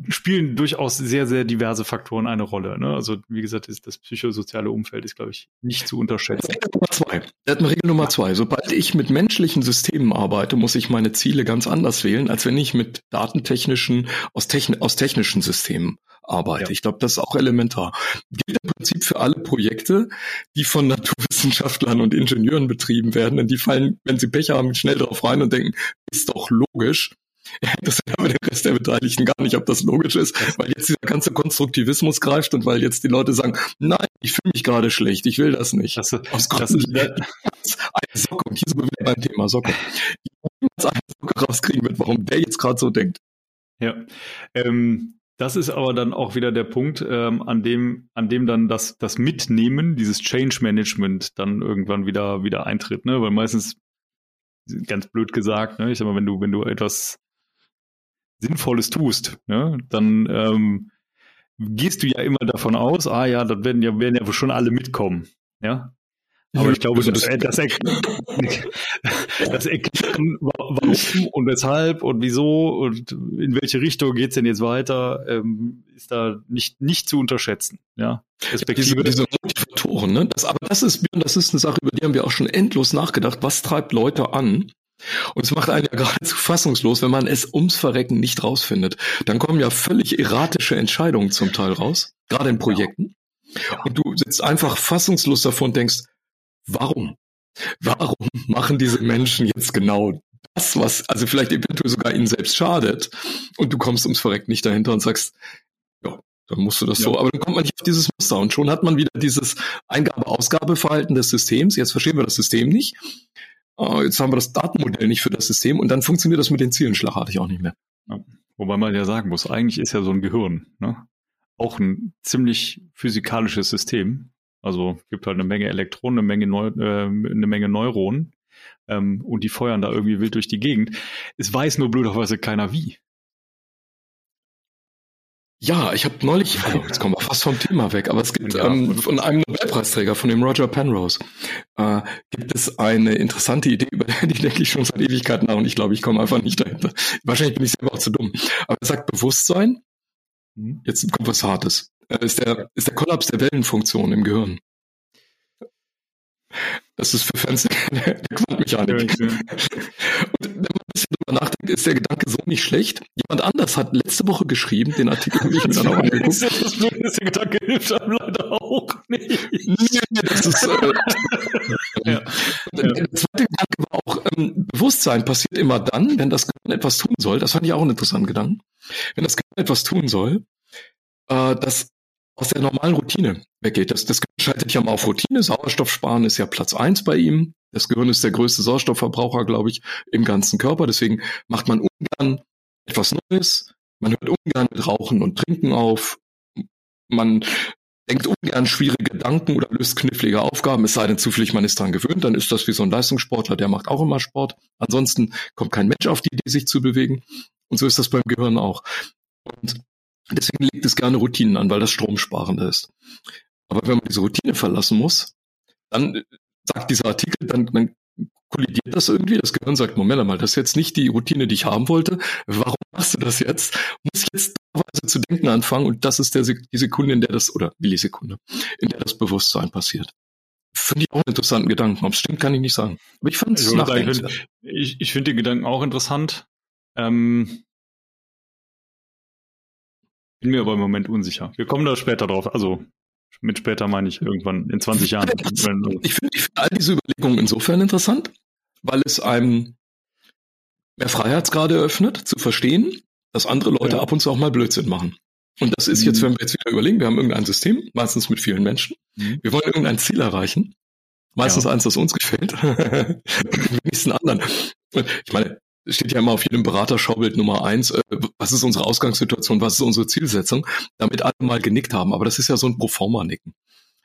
[SPEAKER 1] spielen durchaus sehr, sehr diverse Faktoren eine Rolle. Ne? Also wie gesagt, ist das psychosoziale Umfeld ist, glaube ich, nicht zu unterschätzen.
[SPEAKER 2] Regel Nummer zwei. Regel Nummer zwei. Sobald ich mit menschlichen Systemen arbeite, muss ich meine Ziele ganz anders wählen, als wenn ich mit datentechnischen, aus, techn aus technischen Systemen arbeite. Ja. Ich glaube, das ist auch elementar. Gilt im Prinzip für alle Projekte, die von Naturwissenschaftlern und Ingenieuren betrieben werden, denn die fallen, wenn sie Pech haben, schnell drauf rein und denken, ist doch logisch. Das ist aber der Rest der Beteiligten gar nicht, ob das logisch ist, weil jetzt dieser ganze Konstruktivismus greift und weil jetzt die Leute sagen, nein, ich fühle mich gerade schlecht, ich will das nicht. Das, Aus das ist eine Socke, und hier sind wir wieder beim Thema Socke. Die eine Socke rauskriegen wird, warum der jetzt gerade so denkt.
[SPEAKER 1] Ja, ähm, das ist aber dann auch wieder der Punkt, ähm, an dem, an dem dann das, das Mitnehmen, dieses Change Management dann irgendwann wieder, wieder eintritt, ne? Weil meistens, ganz blöd gesagt, ne? Ich sag mal, wenn du, wenn du etwas Sinnvolles tust, ne, dann ähm, gehst du ja immer davon aus, ah ja, das werden ja, werden ja schon alle mitkommen. Ja. Aber ich glaube, das, das, das, Erklären, warum und weshalb und wieso und in welche Richtung geht's denn jetzt weiter, ähm, ist da nicht, nicht zu unterschätzen. Ja,
[SPEAKER 2] Respektive diese, diese Motivatoren, ne? Das, aber das ist, das ist eine Sache, über die haben wir auch schon endlos nachgedacht. Was treibt Leute an? Und es macht einen ja geradezu fassungslos, wenn man es ums Verrecken nicht rausfindet. Dann kommen ja völlig erratische Entscheidungen zum Teil raus, gerade in Projekten. Ja. Und du sitzt einfach fassungslos davor und denkst, Warum? Warum machen diese Menschen jetzt genau das, was also vielleicht eventuell sogar ihnen selbst schadet? Und du kommst ums Verreck nicht dahinter und sagst, ja, dann musst du das ja. so. Aber dann kommt man nicht auf dieses Muster und schon hat man wieder dieses Eingabe-Ausgabe-Verhalten des Systems. Jetzt verstehen wir das System nicht. Uh, jetzt haben wir das Datenmodell nicht für das System und dann funktioniert das mit den Zielen schlagartig auch nicht mehr.
[SPEAKER 1] Ja. Wobei man ja sagen muss, eigentlich ist ja so ein Gehirn ne? auch ein ziemlich physikalisches System. Also gibt halt eine Menge Elektronen, eine Menge, Neu äh, eine Menge Neuronen ähm, und die feuern da irgendwie wild durch die Gegend. Es weiß nur blöderweise keiner wie.
[SPEAKER 2] Ja, ich habe neulich, oh, jetzt kommen wir fast vom Thema weg, aber es gibt ja, ähm, von einem Nobelpreisträger, von dem Roger Penrose, äh, gibt es eine interessante Idee, über die denke ich schon seit Ewigkeiten nach und ich glaube, ich komme einfach nicht dahinter. Wahrscheinlich bin ich selber auch zu dumm. Aber er sagt Bewusstsein, mhm. jetzt kommt was Hartes, äh, ist der, ist der Kollaps der Wellenfunktion im Gehirn. Das ist für Fans der, Quantenmechanik. Ja, Und wenn man ein bisschen drüber nachdenkt, ist der Gedanke so nicht schlecht. Jemand anders hat letzte Woche geschrieben, den Artikel habe ich mir dann auch angeguckt. Das Blöde ist, der Gedanke hilft einem leider auch nicht. Nee, das ist, äh, ja. Der zweite Gedanke war auch, ähm, Bewusstsein passiert immer dann, wenn das Gehirn etwas tun soll. Das fand ich auch einen interessanten Gedanken. Wenn das Gehirn etwas tun soll, äh, das aus der normalen Routine weggeht. Das, das schaltet ja mal auf Routine. Sauerstoff sparen ist ja Platz eins bei ihm. Das Gehirn ist der größte Sauerstoffverbraucher, glaube ich, im ganzen Körper. Deswegen macht man ungern etwas Neues. Man hört ungern mit Rauchen und Trinken auf. Man denkt ungern schwierige Gedanken oder löst knifflige Aufgaben, es sei denn zufällig, man ist daran gewöhnt, dann ist das wie so ein Leistungssportler, der macht auch immer Sport. Ansonsten kommt kein Mensch auf die Idee, sich zu bewegen. Und so ist das beim Gehirn auch. Und Deswegen legt es gerne Routinen an, weil das stromsparender ist. Aber wenn man diese Routine verlassen muss, dann äh, sagt dieser Artikel, dann, dann kollidiert das irgendwie. Das Gehirn sagt, Moment mal, das ist jetzt nicht die Routine, die ich haben wollte. Warum machst du das jetzt? Muss jetzt zu denken anfangen und das ist der, die Sekunde, in der das, oder Millisekunde, in der das Bewusstsein passiert. Finde ich auch einen interessanten Gedanken. Ob es stimmt, kann ich nicht sagen. Aber ich fand es
[SPEAKER 1] nachdenklich. Ich, ich finde den Gedanken auch interessant. Ähm, bin mir aber im Moment unsicher. Wir kommen da später drauf. Also mit später meine ich irgendwann in 20 Jahren.
[SPEAKER 2] Ich finde find all diese Überlegungen insofern interessant, weil es einem mehr Freiheitsgrade eröffnet, zu verstehen, dass andere Leute ja. ab und zu auch mal Blödsinn machen. Und das ist jetzt, wenn wir jetzt wieder überlegen, wir haben irgendein System, meistens mit vielen Menschen. Mhm. Wir wollen irgendein Ziel erreichen. Meistens ja. eins, das uns gefällt. den wenigsten anderen. Ich meine, steht ja immer auf jedem Beraterschaubild Nummer eins, äh, was ist unsere Ausgangssituation, was ist unsere Zielsetzung, damit alle mal genickt haben. Aber das ist ja so ein Proforma-Nicken.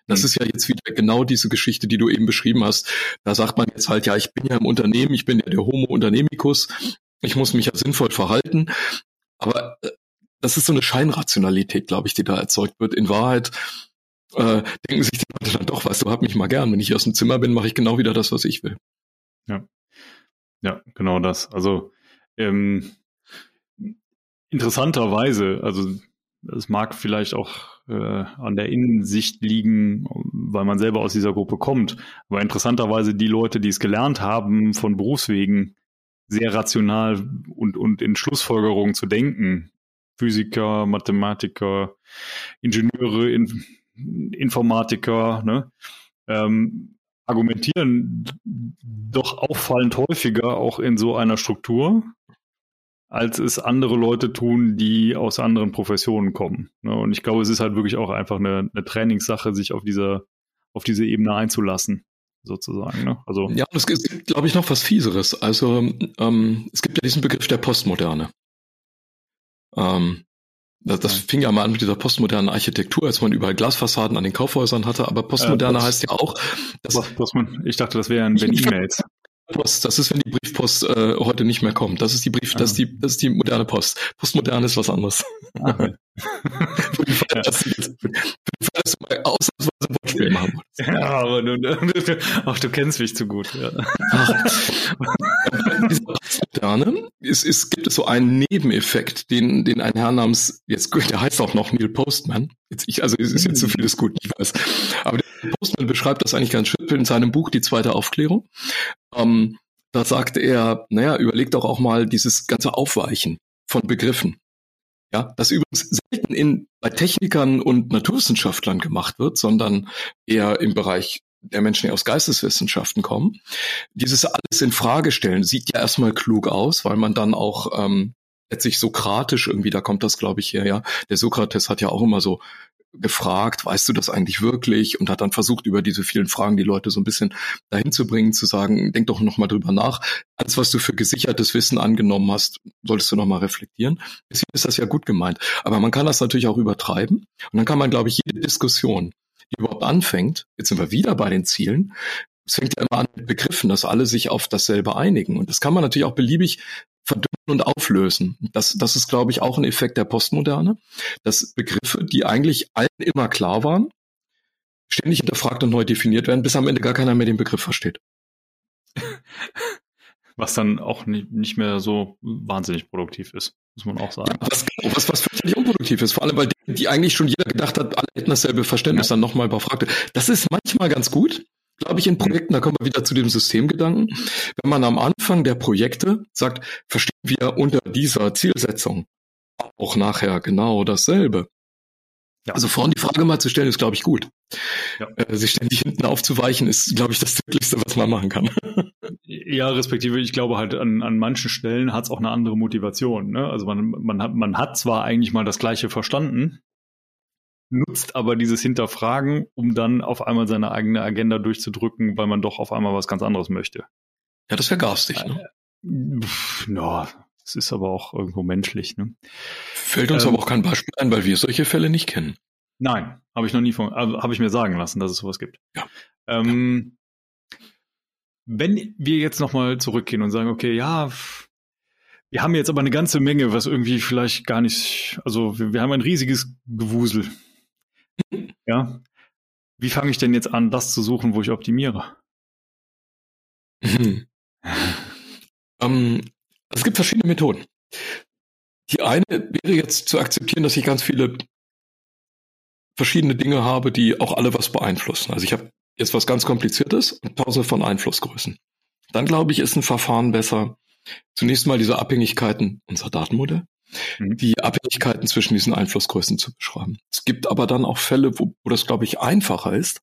[SPEAKER 2] Das mhm. ist ja jetzt wieder genau diese Geschichte, die du eben beschrieben hast. Da sagt man jetzt halt, ja, ich bin ja im Unternehmen, ich bin ja der Homo Unternemicus, ich muss mich ja sinnvoll verhalten. Aber äh, das ist so eine Scheinrationalität, glaube ich, die da erzeugt wird. In Wahrheit äh, denken sich die Leute dann doch, weißt du, hab mich mal gern. Wenn ich aus dem Zimmer bin, mache ich genau wieder das, was ich will.
[SPEAKER 1] Ja. Ja, genau das. Also ähm, interessanterweise, also es mag vielleicht auch äh, an der Innensicht liegen, weil man selber aus dieser Gruppe kommt. Aber interessanterweise die Leute, die es gelernt haben, von Berufswegen sehr rational und, und in Schlussfolgerungen zu denken, Physiker, Mathematiker, Ingenieure, in, Informatiker, ne, ähm, argumentieren doch auffallend häufiger auch in so einer Struktur, als es andere Leute tun, die aus anderen Professionen kommen. Ne? Und ich glaube, es ist halt wirklich auch einfach eine, eine Trainingssache, sich auf dieser, auf diese Ebene einzulassen sozusagen. Ne?
[SPEAKER 2] Also ja, es gibt, glaube ich, noch was Fieseres. Also ähm, es gibt ja diesen Begriff der Postmoderne. Ähm, das, das fing ja mal an mit dieser postmodernen Architektur, als man überall Glasfassaden an den Kaufhäusern hatte, aber postmoderne äh, heißt ja auch,
[SPEAKER 1] dass. Man, ich dachte, das wären wenn E-Mails.
[SPEAKER 2] Post. Das ist, wenn die Briefpost äh, heute nicht mehr kommt. Das ist die Brief, ah. das ist die, das ist die moderne Post. Postmoderne ist was anderes. Ah. für die Fall, dass du jetzt, für die Fall, dass du mal ausnahmsweise ein Wortspiel machen wolltest. Ja, aber
[SPEAKER 1] du, ach, du kennst mich zu gut. Ja.
[SPEAKER 2] Postmoderne, es, es gibt es so einen Nebeneffekt, den, den ein Herr namens, jetzt, der heißt auch noch Neil Postman. Jetzt, ich, also es ist jetzt zu viel ist gut, ich weiß. Aber der Postman beschreibt das eigentlich ganz schön in seinem Buch Die zweite Aufklärung. Ähm, da sagte er, naja, überleg doch auch mal dieses ganze Aufweichen von Begriffen. Ja, das übrigens selten in, bei Technikern und Naturwissenschaftlern gemacht wird, sondern eher im Bereich der Menschen, die aus Geisteswissenschaften kommen. Dieses alles in Frage stellen sieht ja erstmal klug aus, weil man dann auch ähm, letztlich sokratisch irgendwie, da kommt das glaube ich her, ja. Der Sokrates hat ja auch immer so gefragt, weißt du das eigentlich wirklich? Und hat dann versucht, über diese vielen Fragen die Leute so ein bisschen dahin zu bringen, zu sagen, denk doch nochmal drüber nach. Alles, was du für gesichertes Wissen angenommen hast, solltest du nochmal reflektieren. Bisher ist das ja gut gemeint. Aber man kann das natürlich auch übertreiben. Und dann kann man, glaube ich, jede Diskussion, die überhaupt anfängt, jetzt sind wir wieder bei den Zielen, es fängt ja immer an mit Begriffen, dass alle sich auf dasselbe einigen. Und das kann man natürlich auch beliebig verdünnen und auflösen. Das, das ist, glaube ich, auch ein Effekt der Postmoderne, dass Begriffe, die eigentlich allen immer klar waren, ständig hinterfragt und neu definiert werden, bis am Ende gar keiner mehr den Begriff versteht.
[SPEAKER 1] Was dann auch nicht, nicht mehr so wahnsinnig produktiv ist, muss man auch sagen.
[SPEAKER 2] Ja, was, was, was völlig unproduktiv ist, vor allem weil die, die eigentlich schon jeder gedacht hat, alle hätten dasselbe Verständnis, ja. dann nochmal überfragt. Das ist manchmal ganz gut, glaube ich, in Projekten, da kommen wir wieder zu dem Systemgedanken, wenn man am Anfang der Projekte sagt, verstehen wir unter dieser Zielsetzung auch nachher genau dasselbe. Ja. Also vorhin die Frage mal zu stellen, ist, glaube ich, gut. Ja. Äh, sich ständig hinten aufzuweichen, ist, glaube ich, das Tödlichste, was man machen kann.
[SPEAKER 1] Ja, respektive, ich glaube halt, an, an manchen Stellen hat es auch eine andere Motivation. Ne? Also man, man, hat, man hat zwar eigentlich mal das Gleiche verstanden, nutzt aber dieses Hinterfragen, um dann auf einmal seine eigene Agenda durchzudrücken, weil man doch auf einmal was ganz anderes möchte.
[SPEAKER 2] Ja, das wäre garstig, ne?
[SPEAKER 1] Ja, das ist aber auch irgendwo menschlich, ne?
[SPEAKER 2] Fällt uns ähm, aber auch kein Beispiel ein, weil wir solche Fälle nicht kennen.
[SPEAKER 1] Nein, habe ich noch nie von, also habe ich mir sagen lassen, dass es sowas gibt.
[SPEAKER 2] Ja.
[SPEAKER 1] Ähm. Wenn wir jetzt nochmal zurückgehen und sagen, okay, ja, wir haben jetzt aber eine ganze Menge, was irgendwie vielleicht gar nicht, also wir, wir haben ein riesiges Gewusel. Ja. Wie fange ich denn jetzt an, das zu suchen, wo ich optimiere?
[SPEAKER 2] Mhm. ähm, es gibt verschiedene Methoden. Die eine wäre jetzt zu akzeptieren, dass ich ganz viele verschiedene Dinge habe, die auch alle was beeinflussen. Also ich habe jetzt was ganz Kompliziertes und tausende von Einflussgrößen. Dann glaube ich, ist ein Verfahren besser. Zunächst mal diese Abhängigkeiten unserer Datenmodell Mhm. die Abhängigkeiten zwischen diesen Einflussgrößen zu beschreiben. Es gibt aber dann auch Fälle, wo, wo das, glaube ich, einfacher ist.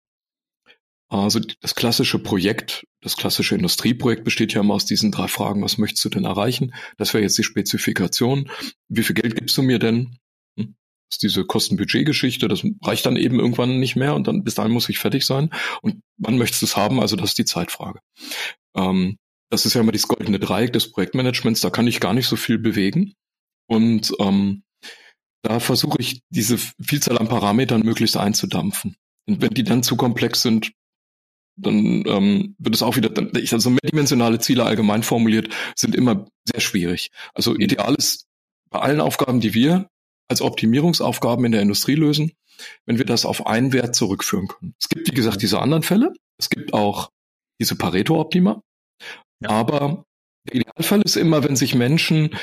[SPEAKER 2] Also das klassische Projekt, das klassische Industrieprojekt besteht ja immer aus diesen drei Fragen. Was möchtest du denn erreichen? Das wäre jetzt die Spezifikation. Wie viel Geld gibst du mir denn? Hm? Ist diese Kostenbudgetgeschichte. Das reicht dann eben irgendwann nicht mehr und dann bis dahin muss ich fertig sein. Und wann möchtest du es haben? Also das ist die Zeitfrage. Ähm, das ist ja immer das goldene Dreieck des Projektmanagements. Da kann ich gar nicht so viel bewegen. Und ähm, da versuche ich, diese Vielzahl an Parametern möglichst einzudampfen. Und wenn die dann zu komplex sind, dann ähm, wird es auch wieder, also mehrdimensionale Ziele allgemein formuliert, sind immer sehr schwierig. Also ideal ist bei allen Aufgaben, die wir als Optimierungsaufgaben in der Industrie lösen, wenn wir das auf einen Wert zurückführen können. Es gibt, wie gesagt, diese anderen Fälle. Es gibt auch diese Pareto-Optima. Ja. Aber der Idealfall ist immer, wenn sich Menschen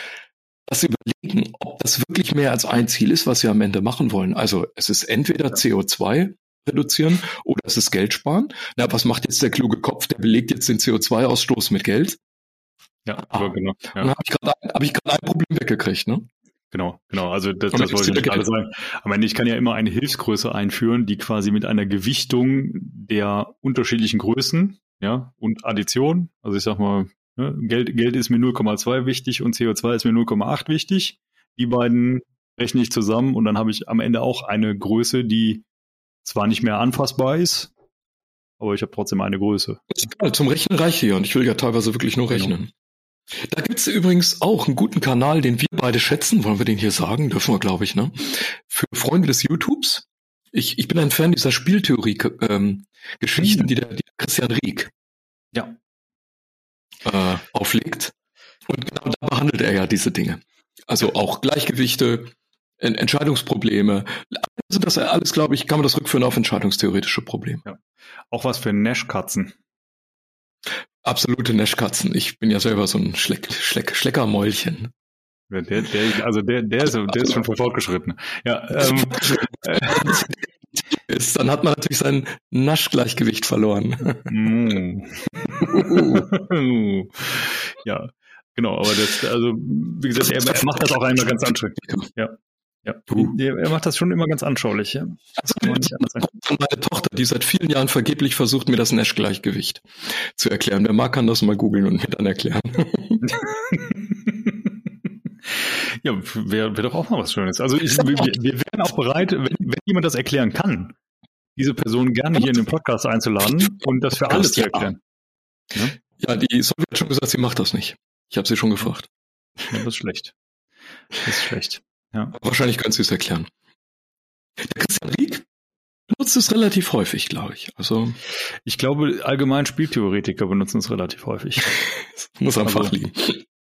[SPEAKER 2] das überlegen, ob das wirklich mehr als ein Ziel ist, was sie am Ende machen wollen. Also es ist entweder CO2 reduzieren oder es ist Geld sparen. Na, was macht jetzt der kluge Kopf? Der belegt jetzt den CO2-Ausstoß mit Geld.
[SPEAKER 1] Ja, ah, genau. Ja.
[SPEAKER 2] Dann habe ich gerade hab ich ein Problem weggekriegt, ne?
[SPEAKER 1] Genau, genau. Also das, das wollte ich gerade sagen. Am Ende, ich kann ja immer eine Hilfsgröße einführen, die quasi mit einer Gewichtung der unterschiedlichen Größen, ja, und Addition, also ich sag mal? Geld, Geld ist mir 0,2 wichtig und CO2 ist mir 0,8 wichtig. Die beiden rechne ich zusammen und dann habe ich am Ende auch eine Größe, die zwar nicht mehr anfassbar ist, aber ich habe trotzdem eine Größe.
[SPEAKER 2] Zum Rechnen reicht hier und ich will ja teilweise wirklich nur genau. rechnen. Genau. Da gibt's übrigens auch einen guten Kanal, den wir beide schätzen, wollen wir den hier sagen, dürfen wir, glaube ich, ne? Für Freunde des YouTubes. Ich, ich bin ein Fan dieser Spieltheorie-Geschichten, ähm, die, der, die der Christian Rieck.
[SPEAKER 1] Ja.
[SPEAKER 2] Äh, auflegt. Und genau da behandelt er ja diese Dinge. Also auch Gleichgewichte, Entscheidungsprobleme. Also das alles, glaube ich, kann man das rückführen auf entscheidungstheoretische Probleme. Ja.
[SPEAKER 1] Auch was für Nash-Katzen.
[SPEAKER 2] Absolute Nash-Katzen. Ich bin ja selber so ein Schleck, Schleck, Schleckermäulchen.
[SPEAKER 1] Der, der, also der, der, ist, der ist schon voll fortgeschritten. Ja, ähm,
[SPEAKER 2] ist, dann hat man natürlich sein Naschgleichgewicht verloren. Mm.
[SPEAKER 1] ja, genau, aber das, also, wie gesagt, er macht das auch einmal ganz anstrengend. Ja. Ja, er macht das schon immer ganz anschaulich. Ja.
[SPEAKER 2] Das kann man nicht anders sagen. Meine Tochter, die seit vielen Jahren vergeblich versucht, mir das Nash-Gleichgewicht zu erklären. Wer mag, kann das mal googeln und mir dann erklären.
[SPEAKER 1] ja, wäre wär doch auch mal was Schönes. Also ich, wir, wir wären auch bereit, wenn, wenn jemand das erklären kann, diese Person gerne hier in den Podcast einzuladen und das für alle zu erklären.
[SPEAKER 2] Ja, ja die Sowjet hat schon gesagt, sie macht das nicht. Ich habe sie schon gefragt.
[SPEAKER 1] Ja, das ist schlecht. Das ist schlecht. Ja.
[SPEAKER 2] Wahrscheinlich können Sie es erklären. Der Christian Rieck benutzt es relativ häufig, glaube ich. Also
[SPEAKER 1] ich glaube, allgemein Spieltheoretiker benutzen es relativ häufig.
[SPEAKER 2] muss am also, Fach liegen.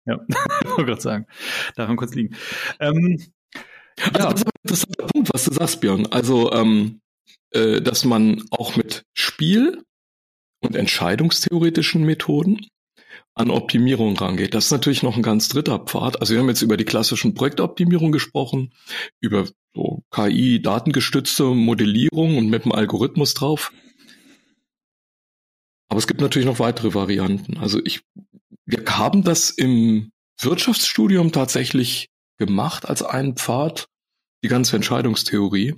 [SPEAKER 1] Ja, ich wollte gerade sagen. Daran kurz liegen. Ähm,
[SPEAKER 2] also ja. Das ist ein interessanter Punkt, was du sagst, Björn. Also, ähm, äh, dass man auch mit Spiel und entscheidungstheoretischen Methoden an Optimierung rangeht. Das ist natürlich noch ein ganz dritter Pfad. Also wir haben jetzt über die klassischen Projektoptimierung gesprochen, über so KI, datengestützte Modellierung und mit dem Algorithmus drauf. Aber es gibt natürlich noch weitere Varianten. Also ich, wir haben das im Wirtschaftsstudium tatsächlich gemacht als einen Pfad, die ganze Entscheidungstheorie.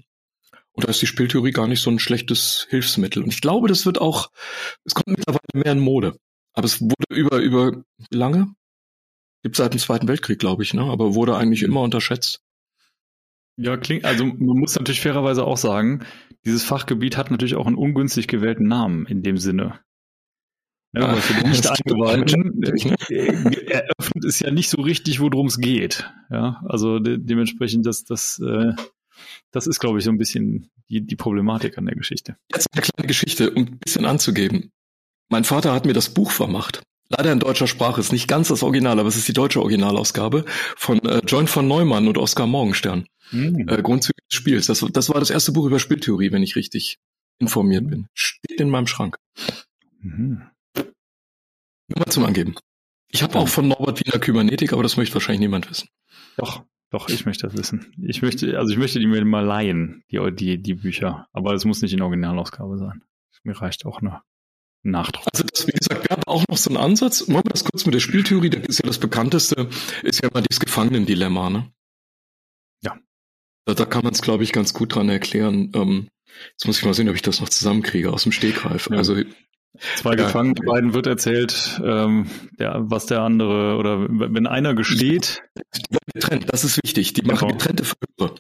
[SPEAKER 2] Und da ist die Spieltheorie gar nicht so ein schlechtes Hilfsmittel. Und ich glaube, das wird auch, es kommt mittlerweile mehr in Mode. Aber es wurde über, über lange? Gibt seit dem Zweiten Weltkrieg, glaube ich, ne? Aber wurde eigentlich immer unterschätzt.
[SPEAKER 1] Ja, klingt, also man muss natürlich fairerweise auch sagen, dieses Fachgebiet hat natürlich auch einen ungünstig gewählten Namen in dem Sinne. Ja, weil für den nicht Eingeweihten eröffnet es ja nicht so richtig, worum es geht. Ja, also de dementsprechend, das, das, äh, das ist, glaube ich, so ein bisschen die, die Problematik an der Geschichte.
[SPEAKER 2] Jetzt eine kleine Geschichte, um ein bisschen anzugeben. Mein Vater hat mir das Buch vermacht. Leider in deutscher Sprache. Ist nicht ganz das Original, aber es ist die deutsche Originalausgabe von äh, John von Neumann und Oskar Morgenstern. Mhm. Äh, Grundzüge des Spiels. Das, das war das erste Buch über Spieltheorie, wenn ich richtig informiert bin. Steht in meinem Schrank. Mhm. Nur mal zum Angeben. Ich habe auch von Norbert Wiener Kybernetik, aber das möchte wahrscheinlich niemand wissen.
[SPEAKER 1] Doch, doch, ich möchte das wissen. Ich möchte, also ich möchte die mir mal leihen, die, die, die Bücher. Aber es muss nicht in Originalausgabe sein. Mir reicht auch nur. Nachdruck.
[SPEAKER 2] Also das, wie gesagt, wir haben auch noch so einen Ansatz. Machen wir das kurz mit der Spieltheorie. Das ist ja das bekannteste, ist ja mal dieses Gefangenendilemma, ne?
[SPEAKER 1] Ja.
[SPEAKER 2] Da, da kann man es, glaube ich, ganz gut dran erklären. Ähm, jetzt muss ich mal sehen, ob ich das noch zusammenkriege aus dem Stegreif. Ja. Also
[SPEAKER 1] Zwei ja, Gefangene, beiden wird erzählt, ähm, der, was der andere, oder wenn einer gesteht.
[SPEAKER 2] Getrennt, das ist wichtig. Die machen genau. getrennte Verhöre.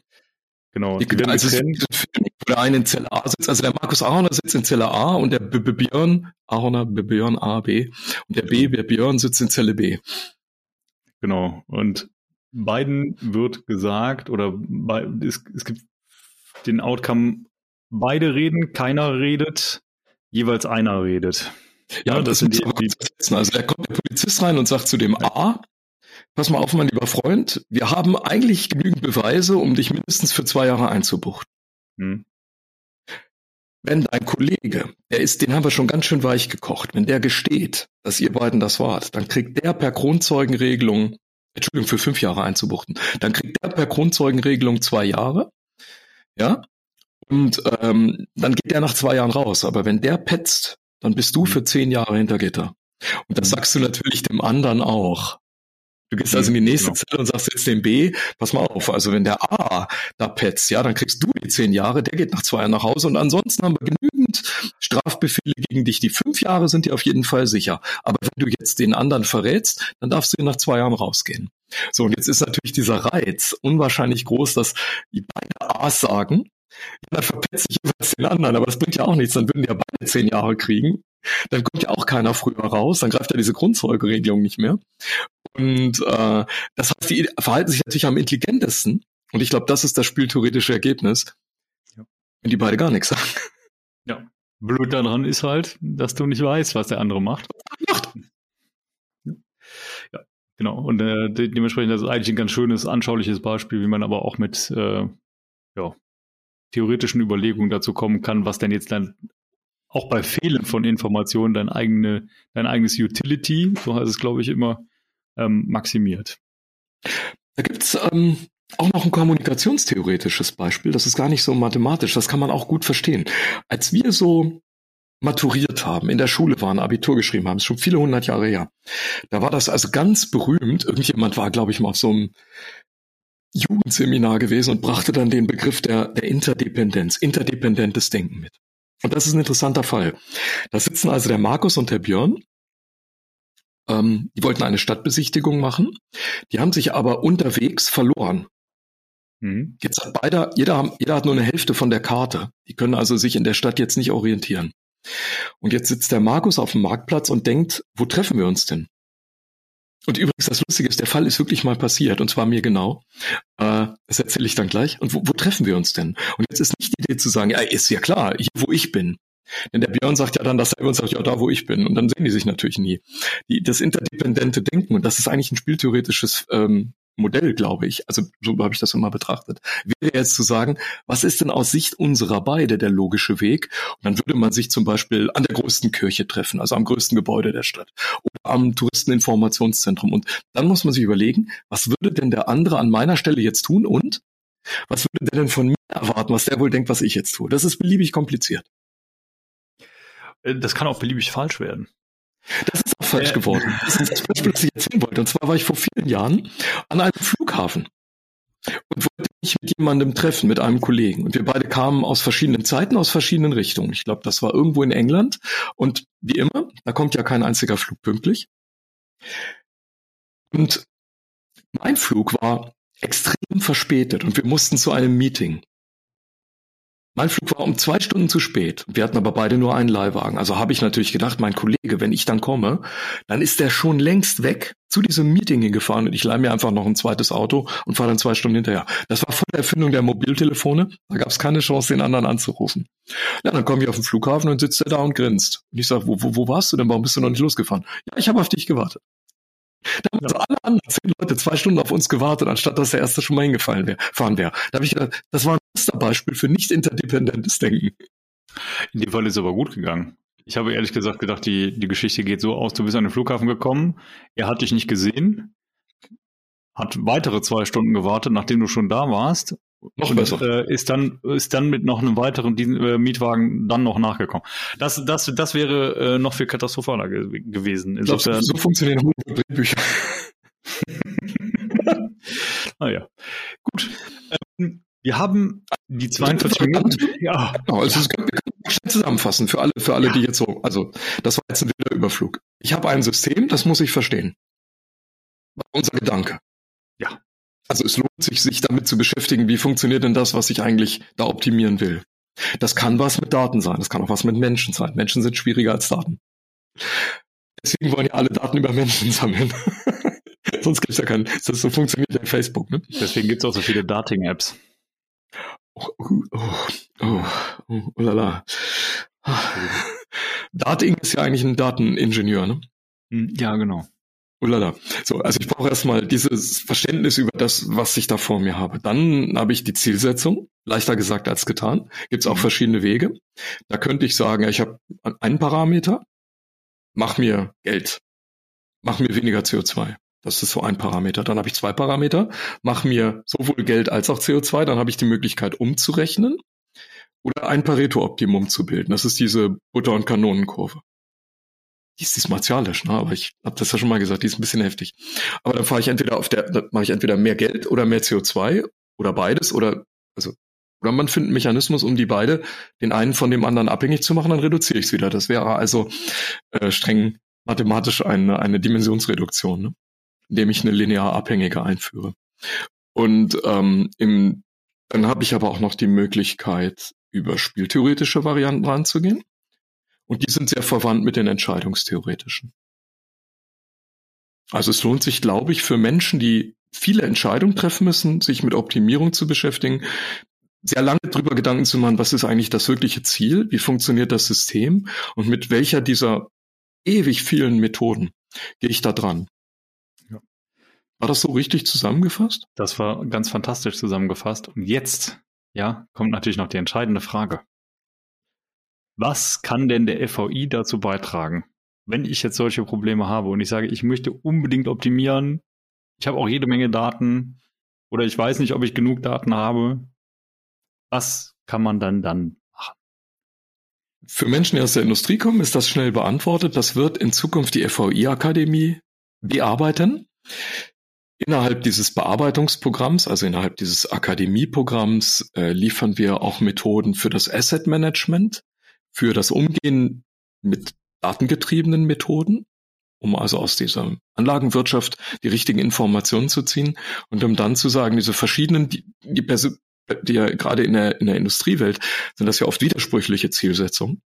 [SPEAKER 1] Genau.
[SPEAKER 2] Die, die also getrennt. Wo der eine in Zelle A sitzt, also der Markus Ahorner sitzt in Zelle A und der B -B Björn, Ahorner, B Björn A, B, und der B, der Björn sitzt in Zelle B.
[SPEAKER 1] Genau. Und beiden wird gesagt, oder bei, es, es gibt den Outcome, beide reden, keiner redet, jeweils einer redet.
[SPEAKER 2] Ja, ja das, das sind die, die Also da kommt der Polizist rein und sagt zu dem A, pass mal auf, mein lieber Freund, wir haben eigentlich genügend Beweise, um dich mindestens für zwei Jahre einzubuchten. Hm. Wenn dein Kollege, der ist, den haben wir schon ganz schön weich gekocht, wenn der gesteht, dass ihr beiden das wart, dann kriegt der per Grundzeugenregelung, Entschuldigung, für fünf Jahre einzubuchten, dann kriegt der per Grundzeugenregelung zwei Jahre, ja, und ähm, dann geht der nach zwei Jahren raus. Aber wenn der petzt, dann bist du für zehn Jahre hinter Gitter. Und das sagst du natürlich dem anderen auch. Du gehst also in die nächste genau. Zelle und sagst jetzt dem B, pass mal auf, also wenn der A da petzt, ja, dann kriegst du die zehn Jahre, der geht nach zwei Jahren nach Hause und ansonsten haben wir genügend Strafbefehle gegen dich. Die fünf Jahre sind dir auf jeden Fall sicher. Aber wenn du jetzt den anderen verrätst, dann darfst du nach zwei Jahren rausgehen. So, und jetzt ist natürlich dieser Reiz unwahrscheinlich groß, dass die beide A's sagen, dann verpetze ich jeweils den anderen, aber das bringt ja auch nichts, dann würden die ja beide zehn Jahre kriegen. Dann kommt ja auch keiner früher raus, dann greift ja diese Grundzeugeregelung nicht mehr. Und äh, das heißt, die verhalten sich natürlich am intelligentesten. Und ich glaube, das ist das spieltheoretische Ergebnis, ja. wenn die beide gar nichts sagen.
[SPEAKER 1] Ja. Blöd daran ist halt, dass du nicht weißt, was der andere macht. macht. Genau, und äh, de dementsprechend das ist eigentlich ein ganz schönes, anschauliches Beispiel, wie man aber auch mit äh, ja, theoretischen Überlegungen dazu kommen kann, was denn jetzt dann auch bei Fehlen von Informationen dein, eigene, dein eigenes Utility, so heißt es, glaube ich, immer, ähm, maximiert.
[SPEAKER 2] Da gibt's ähm, auch noch ein kommunikationstheoretisches Beispiel, das ist gar nicht so mathematisch, das kann man auch gut verstehen. Als wir so maturiert haben, in der Schule waren, Abitur geschrieben haben, ist schon viele hundert Jahre her. Da war das also ganz berühmt. Irgendjemand war, glaube ich, mal auf so einem Jugendseminar gewesen und brachte dann den Begriff der, der Interdependenz, interdependentes Denken mit. Und das ist ein interessanter Fall. Da sitzen also der Markus und der Björn. Ähm, die wollten eine Stadtbesichtigung machen. Die haben sich aber unterwegs verloren. Mhm. Jetzt hat beide, jeder, jeder hat nur eine Hälfte von der Karte. Die können also sich in der Stadt jetzt nicht orientieren. Und jetzt sitzt der Markus auf dem Marktplatz und denkt, wo treffen wir uns denn? Und übrigens, das Lustige ist, der Fall ist wirklich mal passiert, und zwar mir genau. Äh, das erzähle ich dann gleich. Und wo, wo treffen wir uns denn? Und jetzt ist nicht die Idee zu sagen, ja, ist ja klar, hier, wo ich bin. Denn der Björn sagt ja dann dasselbe und sagt, ja, da, wo ich bin. Und dann sehen die sich natürlich nie. Die, das interdependente Denken, und das ist eigentlich ein spieltheoretisches ähm, Modell, glaube ich, also so habe ich das immer betrachtet, wäre jetzt zu sagen, was ist denn aus Sicht unserer beide der logische Weg? Und dann würde man sich zum Beispiel an der größten Kirche treffen, also am größten Gebäude der Stadt oder am Touristeninformationszentrum. Und dann muss man sich überlegen, was würde denn der andere an meiner Stelle jetzt tun und was würde der denn von mir erwarten, was der wohl denkt, was ich jetzt tue? Das ist beliebig kompliziert.
[SPEAKER 1] Äh, das kann auch beliebig falsch werden.
[SPEAKER 2] Das ist auch falsch äh, geworden. Das ist das Beispiel, das ich erzählen wollte. Und zwar war ich vor vielen Jahren an einem Flughafen und wollte mich mit jemandem treffen, mit einem Kollegen. Und wir beide kamen aus verschiedenen Zeiten, aus verschiedenen Richtungen. Ich glaube, das war irgendwo in England. Und wie immer, da kommt ja kein einziger Flug pünktlich. Und mein Flug war extrem verspätet und wir mussten zu einem Meeting. Mein Flug war um zwei Stunden zu spät. Wir hatten aber beide nur einen Leihwagen. Also habe ich natürlich gedacht, mein Kollege, wenn ich dann komme, dann ist der schon längst weg zu diesem Meeting hingefahren und ich leih mir einfach noch ein zweites Auto und fahre dann zwei Stunden hinterher. Das war vor der Erfindung der Mobiltelefone. Da gab es keine Chance, den anderen anzurufen. Ja, dann komme ich auf den Flughafen und sitzt er da und grinst. Und ich sage, wo, wo, wo warst du denn? Warum bist du noch nicht losgefahren? Ja, ich habe auf dich gewartet. Da haben also alle anderen zehn Leute zwei Stunden auf uns gewartet, anstatt dass der erste schon mal hingefallen wäre, fahren wäre. Da habe ich gedacht, das war Musterbeispiel für nicht interdependentes Denken.
[SPEAKER 1] In dem Fall ist es aber gut gegangen. Ich habe ehrlich gesagt gedacht, die, die Geschichte geht so aus, du bist an den Flughafen gekommen, er hat dich nicht gesehen, hat weitere zwei Stunden gewartet, nachdem du schon da warst noch besser. Äh, ist dann ist dann mit noch einem weiteren äh, Mietwagen dann noch nachgekommen. Das das das wäre äh, noch viel katastrophaler ge gewesen.
[SPEAKER 2] Insofern, so funktionieren Drehbücher.
[SPEAKER 1] naja, gut. Ähm, wir haben die 42 Minuten.
[SPEAKER 2] Ja. Genau, also wir können schnell zusammenfassen für alle, für alle, ja. die jetzt so. Also das war jetzt ein wilder Überflug. Ich habe ein System, das muss ich verstehen. Unser Gedanke.
[SPEAKER 1] Ja.
[SPEAKER 2] Also es lohnt sich, sich damit zu beschäftigen, wie funktioniert denn das, was ich eigentlich da optimieren will. Das kann was mit Daten sein, das kann auch was mit Menschen sein. Menschen sind schwieriger als Daten. Deswegen wollen ja alle Daten über Menschen sammeln. Sonst gibt es ja keinen. Das so funktioniert ja Facebook. Ne?
[SPEAKER 1] Deswegen gibt es auch so viele Dating-Apps.
[SPEAKER 2] Oh, oh, oh, oh, oh, oh lala. Dating ist ja eigentlich ein Dateningenieur, ne?
[SPEAKER 1] Hm, ja, genau.
[SPEAKER 2] Ulala. So, also ich brauche erstmal dieses Verständnis über das, was ich da vor mir habe. Dann habe ich die Zielsetzung, leichter gesagt als getan. Gibt es auch mhm. verschiedene Wege. Da könnte ich sagen, ich habe einen Parameter, mach mir Geld, mach mir weniger CO2. Das ist so ein Parameter. Dann habe ich zwei Parameter, mach mir sowohl Geld als auch CO2. Dann habe ich die Möglichkeit umzurechnen oder ein Pareto-Optimum zu bilden. Das ist diese Butter- und Kanonenkurve die ist, die ist martialisch, ne? aber ich habe das ja schon mal gesagt, die ist ein bisschen heftig. Aber dann fahre ich entweder auf der, dann mache ich entweder mehr Geld oder mehr CO2 oder beides oder also oder man findet einen Mechanismus, um die beide, den einen von dem anderen abhängig zu machen, dann reduziere ich es wieder. Das wäre also äh, streng mathematisch eine, eine Dimensionsreduktion, ne? Indem ich eine linear abhängige einführe. Und ähm, im, dann habe ich aber auch noch die Möglichkeit, über spieltheoretische Varianten ranzugehen. Und die sind sehr verwandt mit den entscheidungstheoretischen. Also es lohnt sich, glaube ich, für Menschen, die viele Entscheidungen treffen müssen, sich mit Optimierung zu beschäftigen, sehr lange darüber Gedanken zu machen, was ist eigentlich das wirkliche Ziel, wie funktioniert das System und mit welcher dieser ewig vielen Methoden gehe ich da dran. War das so richtig zusammengefasst?
[SPEAKER 1] Das war ganz fantastisch zusammengefasst. Und jetzt, ja, kommt natürlich noch die entscheidende Frage. Was kann denn der FVI dazu beitragen, wenn ich jetzt solche Probleme habe und ich sage, ich möchte unbedingt optimieren, ich habe auch jede Menge Daten oder ich weiß nicht, ob ich genug Daten habe, was kann man dann dann machen?
[SPEAKER 2] Für Menschen, die aus der Industrie kommen, ist das schnell beantwortet. Das wird in Zukunft die FVI-Akademie bearbeiten. Innerhalb dieses Bearbeitungsprogramms, also innerhalb dieses Akademieprogramms, äh, liefern wir auch Methoden für das Asset Management, für das Umgehen mit datengetriebenen Methoden, um also aus dieser Anlagenwirtschaft die richtigen Informationen zu ziehen und um dann zu sagen, diese verschiedenen, die, die, die ja gerade in der, in der Industriewelt sind das ja oft widersprüchliche Zielsetzungen.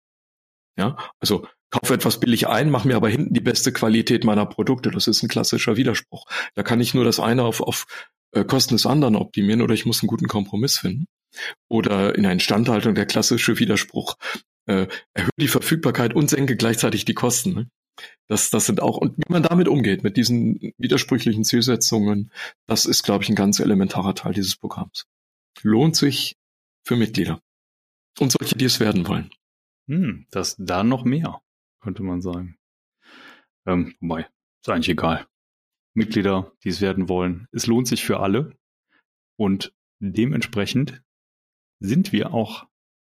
[SPEAKER 2] Ja, also kaufe etwas billig ein, mache mir aber hinten die beste Qualität meiner Produkte. Das ist ein klassischer Widerspruch. Da kann ich nur das eine auf, auf äh, Kosten des anderen optimieren oder ich muss einen guten Kompromiss finden. Oder in der Instandhaltung der klassische Widerspruch, äh, erhöhe die Verfügbarkeit und senke gleichzeitig die Kosten. Ne? Das, das sind auch, und wie man damit umgeht, mit diesen widersprüchlichen Zielsetzungen, das ist, glaube ich, ein ganz elementarer Teil dieses Programms. Lohnt sich für Mitglieder. Und solche, die es werden wollen.
[SPEAKER 1] Hm, das da noch mehr, könnte man sagen. Ähm, wobei, ist eigentlich egal. Mitglieder, die es werden wollen. Es lohnt sich für alle. Und dementsprechend sind wir auch,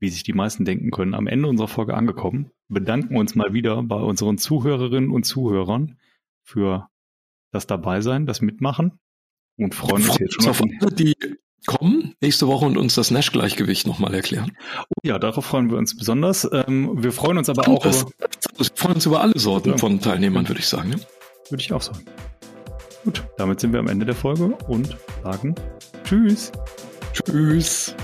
[SPEAKER 1] wie sich die meisten denken können, am Ende unserer Folge angekommen. Bedanken uns mal wieder bei unseren Zuhörerinnen und Zuhörern für das Dabeisein, das Mitmachen und freuen uns jetzt schon
[SPEAKER 2] auf alle, die kommen nächste Woche und uns das Nash-Gleichgewicht nochmal erklären.
[SPEAKER 1] Oh ja, darauf freuen wir uns besonders. Ähm, wir freuen uns aber Stimmt, auch
[SPEAKER 2] das, über. Wir freuen uns über alle Sorten ja. von Teilnehmern, würde ich sagen. Ne?
[SPEAKER 1] Würde ich auch sagen. Gut, damit sind wir am Ende der Folge und sagen Tschüss.
[SPEAKER 2] Tschüss.